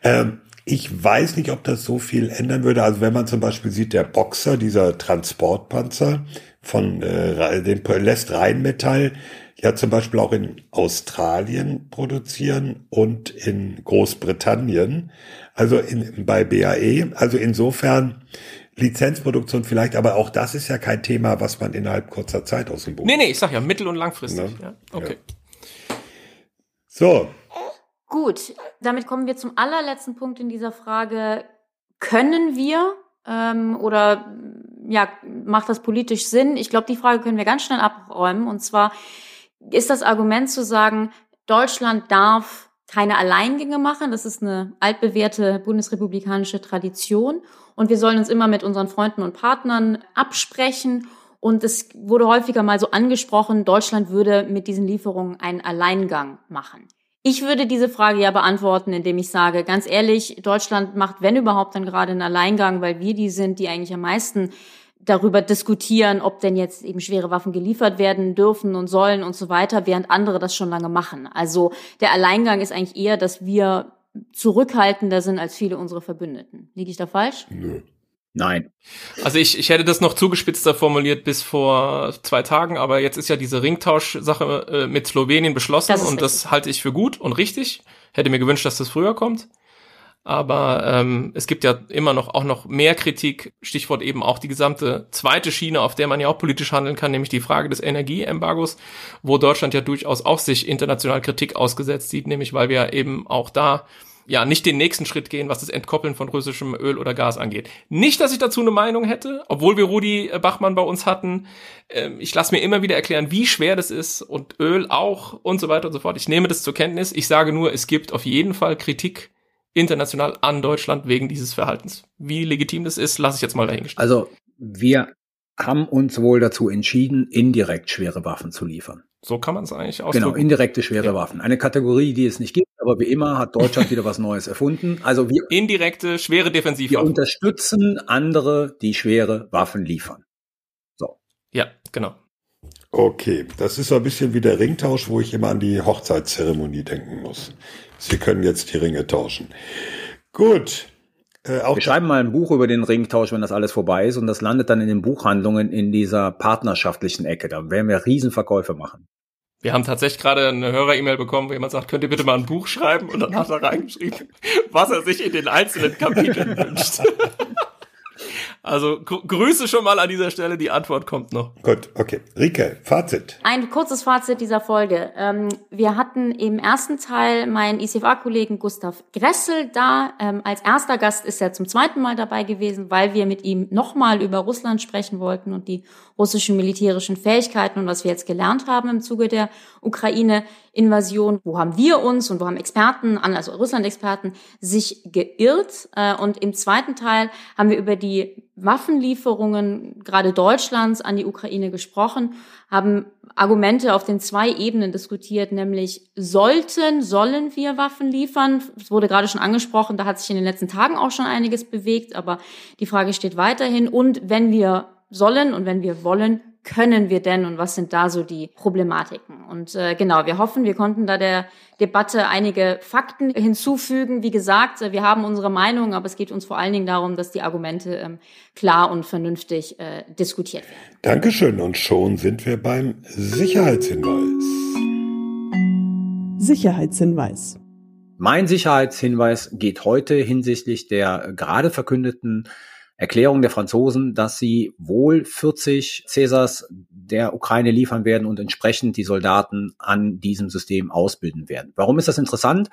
Ähm, ich weiß nicht, ob das so viel ändern würde. Also wenn man zum Beispiel sieht, der Boxer, dieser Transportpanzer von äh, dem lässt Rheinmetall ja zum Beispiel auch in Australien produzieren und in Großbritannien, also in, bei BAE. Also insofern Lizenzproduktion vielleicht, aber auch das ist ja kein Thema, was man innerhalb kurzer Zeit aus dem Boden. Nee, nee, ich sag ja mittel- und langfristig. Ne? Ja, okay. So, Gut, damit kommen wir zum allerletzten Punkt in dieser Frage. Können wir ähm, oder ja, macht das politisch Sinn? Ich glaube, die Frage können wir ganz schnell abräumen. Und zwar ist das Argument zu sagen, Deutschland darf keine Alleingänge machen. Das ist eine altbewährte bundesrepublikanische Tradition. Und wir sollen uns immer mit unseren Freunden und Partnern absprechen. Und es wurde häufiger mal so angesprochen, Deutschland würde mit diesen Lieferungen einen Alleingang machen. Ich würde diese Frage ja beantworten, indem ich sage, ganz ehrlich, Deutschland macht, wenn überhaupt, dann gerade einen Alleingang, weil wir die sind, die eigentlich am meisten darüber diskutieren, ob denn jetzt eben schwere Waffen geliefert werden dürfen und sollen und so weiter, während andere das schon lange machen. Also der Alleingang ist eigentlich eher, dass wir zurückhaltender sind als viele unserer Verbündeten. Liege ich da falsch? nö. Nein. Also ich, ich hätte das noch zugespitzter formuliert bis vor zwei Tagen, aber jetzt ist ja diese Ringtausch-Sache äh, mit Slowenien beschlossen Das und das halte ich für gut und richtig. Hätte mir gewünscht, dass das früher kommt. Aber ähm, es gibt ja immer noch auch noch mehr Kritik, Stichwort eben auch die gesamte zweite Schiene, auf der man ja auch politisch handeln kann, nämlich die Frage des Energieembargos, wo Deutschland ja durchaus auch sich international Kritik ausgesetzt sieht, nämlich weil wir eben auch da ja nicht den nächsten Schritt gehen, was das Entkoppeln von russischem Öl oder Gas angeht. Nicht, dass ich dazu eine Meinung hätte, obwohl wir Rudi Bachmann bei uns hatten. Ähm, ich lasse mir immer wieder erklären, wie schwer das ist und Öl auch und so weiter und so fort. Ich nehme das zur Kenntnis. Ich sage nur, es gibt auf jeden Fall Kritik international an Deutschland wegen dieses Verhaltens. Wie legitim das ist, lasse ich jetzt mal dahingestellt. Also wir haben uns wohl dazu entschieden, indirekt schwere Waffen zu liefern. So kann man es eigentlich Genau, ausdrücken. indirekte schwere Ja. Waffen. Eine Kategorie, die es nicht gibt, aber wie immer hat Deutschland wieder was Neues erfunden. Also wir, Indirekte, schwere wir Defensivwaffen. unterstützen andere, die schwere Waffen liefern. Ja, genau. Okay, das ist so ein bisschen wie der Ringtausch, wo ich immer an die Hochzeitszeremonie denken muss. Sie können jetzt die Ringe tauschen. Gut. Äh, auch Wir schreiben mal ein Buch über den Ringtausch, wenn das alles vorbei ist, und das landet dann in den Buchhandlungen in dieser partnerschaftlichen Ecke. Da werden wir Riesenverkäufe machen. Wir haben tatsächlich gerade eine Hörer-E-Mail bekommen, wo jemand sagt, könnt ihr bitte mal ein Buch schreiben? Und dann hat er reingeschrieben, was er sich in den einzelnen Kapiteln wünscht. Also gr Grüße schon mal an dieser Stelle, die Antwort kommt noch. Gut, okay. Rike, Fazit. Ein kurzes Fazit dieser Folge. Ähm, wir hatten im ersten Teil meinen ICFA-Kollegen Gustav Gressel da. Ähm, als erster Gast ist er zum zweiten Mal dabei gewesen, weil wir mit ihm nochmal über Russland sprechen wollten und die russischen militärischen Fähigkeiten und was wir jetzt gelernt haben im Zuge der Ukraine-Invasion. Wo haben wir uns und wo haben Experten, also Russland-Experten, sich geirrt? Äh, und im zweiten Teil haben wir über die Waffenlieferungen gerade Deutschlands an die Ukraine gesprochen, haben Argumente auf den zwei Ebenen diskutiert, nämlich sollten, sollen wir Waffen liefern? Es wurde gerade schon angesprochen, da hat sich in den letzten Tagen auch schon einiges bewegt, aber die Frage steht weiterhin. Und wenn wir sollen und wenn wir wollen, können wir denn und was sind da so die Problematiken? Und äh, genau, wir hoffen, wir konnten da der Debatte einige Fakten hinzufügen. Wie gesagt, äh, wir haben unsere Meinung, aber es geht uns vor allen Dingen darum, dass die Argumente ähm, klar und vernünftig äh, diskutiert werden. Dankeschön. Und schon sind wir beim Sicherheitshinweis. Sicherheitshinweis. Mein Sicherheitshinweis geht heute hinsichtlich der gerade verkündeten Erklärung der Franzosen, dass sie wohl 40 Cäsars der Ukraine liefern werden und entsprechend die Soldaten an diesem System ausbilden werden. Warum ist das interessant?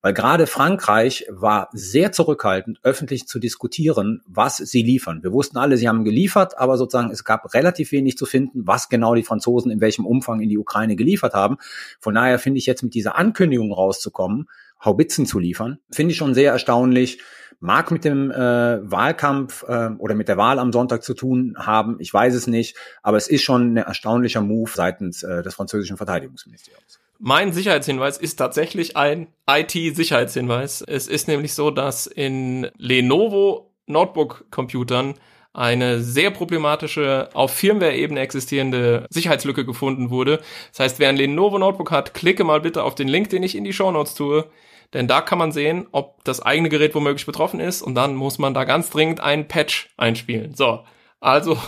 Weil gerade Frankreich war sehr zurückhaltend, öffentlich zu diskutieren, was sie liefern. Wir wussten alle, sie haben geliefert, aber sozusagen es gab relativ wenig zu finden, was genau die Franzosen in welchem Umfang in die Ukraine geliefert haben. Von daher finde ich jetzt mit dieser Ankündigung rauszukommen, Haubitzen zu liefern, finde ich schon sehr erstaunlich. Mag mit dem äh, Wahlkampf äh, oder mit der Wahl am Sonntag zu tun haben, ich weiß es nicht, aber es ist schon ein erstaunlicher Move seitens äh, des französischen Verteidigungsministeriums. Mein Sicherheitshinweis ist tatsächlich ein IT-Sicherheitshinweis. Es ist nämlich so, dass in Lenovo Notebook-Computern eine sehr problematische, auf Firmware-Ebene existierende Sicherheitslücke gefunden wurde. Das heißt, wer ein Lenovo Notebook hat, klicke mal bitte auf den Link, den ich in die Show Notes tue. Denn da kann man sehen, ob das eigene Gerät womöglich betroffen ist und dann muss man da ganz dringend einen Patch einspielen. So. Also.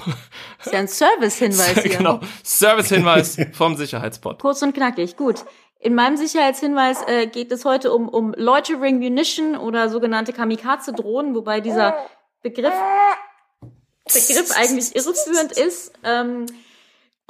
Das ist ja ein Service-Hinweis hier. Genau. Service-Hinweis vom Sicherheitspot. Kurz und knackig. Gut. In meinem Sicherheitshinweis äh, geht es heute um, um Loitering Munition oder sogenannte Kamikaze-Drohnen, wobei dieser Begriff Begriff eigentlich irreführend ist. Ähm,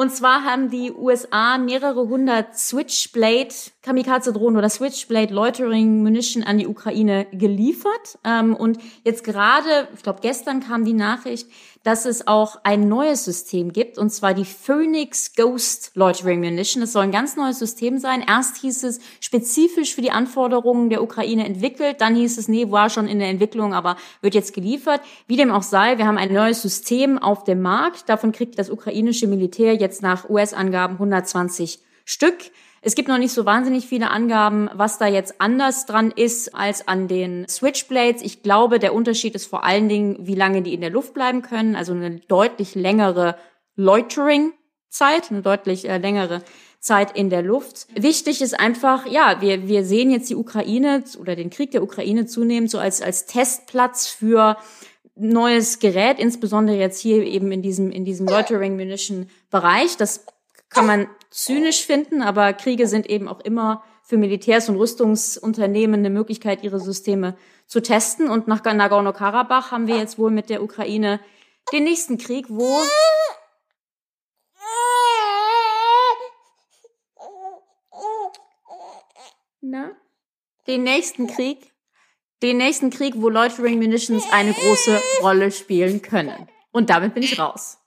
und zwar haben die USA mehrere hundert Switchblade Kamikaze-Drohnen oder Switchblade Loitering Munition an die Ukraine geliefert. Ähm, und jetzt gerade, ich glaube gestern kam die Nachricht, dass es auch ein neues System gibt, und zwar die Phoenix Ghost Loitering Munition. Das soll ein ganz neues System sein. Erst hieß es spezifisch für die Anforderungen der Ukraine entwickelt, dann hieß es, nee, war schon in der Entwicklung, aber wird jetzt geliefert. Wie dem auch sei, wir haben ein neues System auf dem Markt. Davon kriegt das ukrainische Militär jetzt nach US-Angaben 120 Stück. Es gibt noch nicht so wahnsinnig viele Angaben, was da jetzt anders dran ist als an den Switchblades. Ich glaube, der Unterschied ist vor allen Dingen, wie lange die in der Luft bleiben können. Also eine deutlich längere Loitering-Zeit, eine deutlich äh, längere Zeit in der Luft. Wichtig ist einfach, ja, wir, wir sehen jetzt die Ukraine oder den Krieg der Ukraine zunehmend so als, als Testplatz für neues Gerät, insbesondere jetzt hier eben in diesem, in diesem Loitering Munition Bereich. Das kann man zynisch finden, aber Kriege sind eben auch immer für Militärs und Rüstungsunternehmen eine Möglichkeit, ihre Systeme zu testen. Und nach Nagorno-Karabach haben wir jetzt wohl mit der Ukraine den nächsten Krieg, wo Na? Den nächsten Krieg, den nächsten Krieg, wo Loitering Munitions eine große Rolle spielen können. Und damit bin ich raus.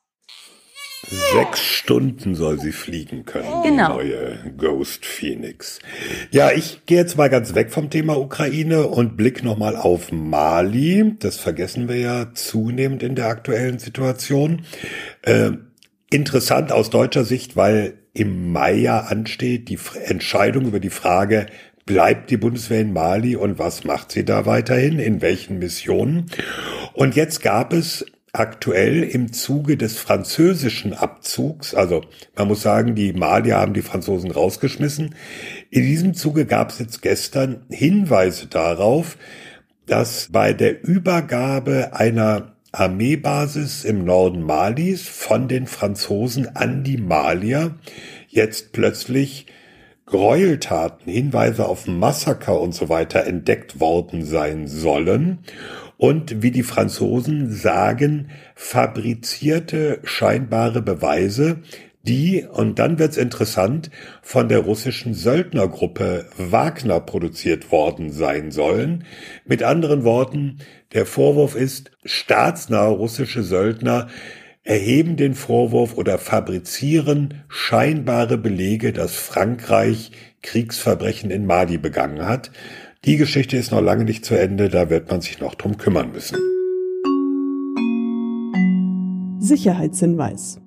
Sechs Stunden soll sie fliegen können, genau. die neue Ghost Phoenix. Ja, ich gehe jetzt mal ganz weg vom Thema Ukraine und blick nochmal auf Mali. Das vergessen wir ja zunehmend in der aktuellen Situation. Äh, interessant aus deutscher Sicht, weil im Mai ja ansteht die Entscheidung über die Frage, bleibt die Bundeswehr in Mali und was macht sie da weiterhin, in welchen Missionen. Und jetzt gab es aktuell im Zuge des französischen Abzugs, also man muss sagen, die Malier haben die Franzosen rausgeschmissen. In diesem Zuge gab es jetzt gestern Hinweise darauf, dass bei der Übergabe einer Armeebasis im Norden Malis von den Franzosen an die Malier jetzt plötzlich Gräueltaten, Hinweise auf Massaker und so weiter entdeckt worden sein sollen und wie die Franzosen sagen, fabrizierte scheinbare Beweise, die, und dann wird's interessant, von der russischen Söldnergruppe Wagner produziert worden sein sollen. Mit anderen Worten, der Vorwurf ist, staatsnahe russische Söldner erheben den Vorwurf oder fabrizieren scheinbare Belege, dass Frankreich Kriegsverbrechen in Mali begangen hat. Die Geschichte ist noch lange nicht zu Ende, da wird man sich noch drum kümmern müssen. Sicherheitshinweis.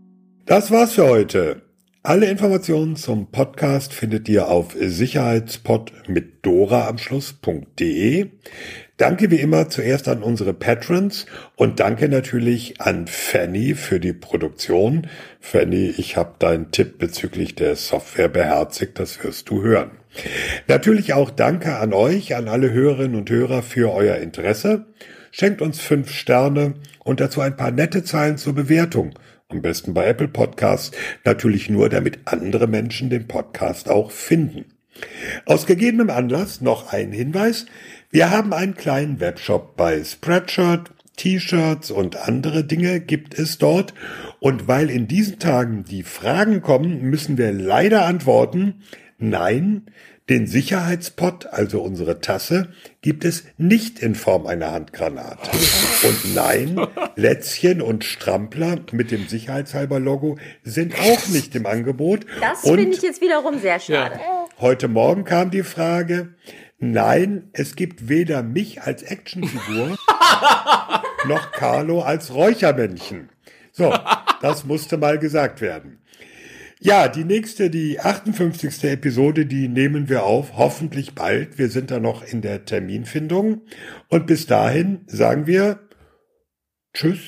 Das war's für heute. Alle Informationen zum Podcast findet ihr auf sicherheitspod mit Dora am Schluss.de. Danke wie immer zuerst an unsere Patrons und danke natürlich an Fanny für die Produktion. Fanny, ich habe deinen Tipp bezüglich der Software beherzigt, das wirst du hören. Natürlich auch Danke an euch, an alle Hörerinnen und Hörer für euer Interesse. Schenkt uns fünf Sterne und dazu ein paar nette Zeilen zur Bewertung. Am besten bei Apple Podcasts. Natürlich nur, damit andere Menschen den Podcast auch finden. Aus gegebenem Anlass noch ein Hinweis. Wir haben einen kleinen Webshop bei Spreadshirt. T-Shirts und andere Dinge gibt es dort. Und weil in diesen Tagen die Fragen kommen, müssen wir leider antworten. Nein, den Sicherheitspot, also unsere Tasse, gibt es nicht in Form einer Handgranate. Und nein, Lätzchen und Strampler mit dem Sicherheitshalber-Logo sind auch nicht im Angebot. Das finde ich jetzt wiederum sehr schade. Ja. Heute Morgen kam die Frage, nein, es gibt weder mich als Actionfigur noch Carlo als Räuchermännchen. So, das musste mal gesagt werden. Ja, die nächste, die 58. Episode, die nehmen wir auf, hoffentlich bald. Wir sind da noch in der Terminfindung. Und bis dahin sagen wir Tschüss,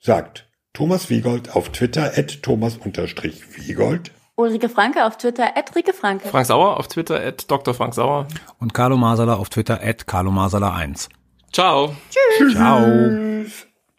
sagt Thomas Wiegold auf Twitter at Thomas-Wiegold. Ulrike Franke auf Twitter at Rike Franke. Frank Sauer auf Twitter at Dr. Frank Sauer. Und Carlo Masala auf Twitter at Carlo Masala 1. Ciao. Tschüss. Ciao.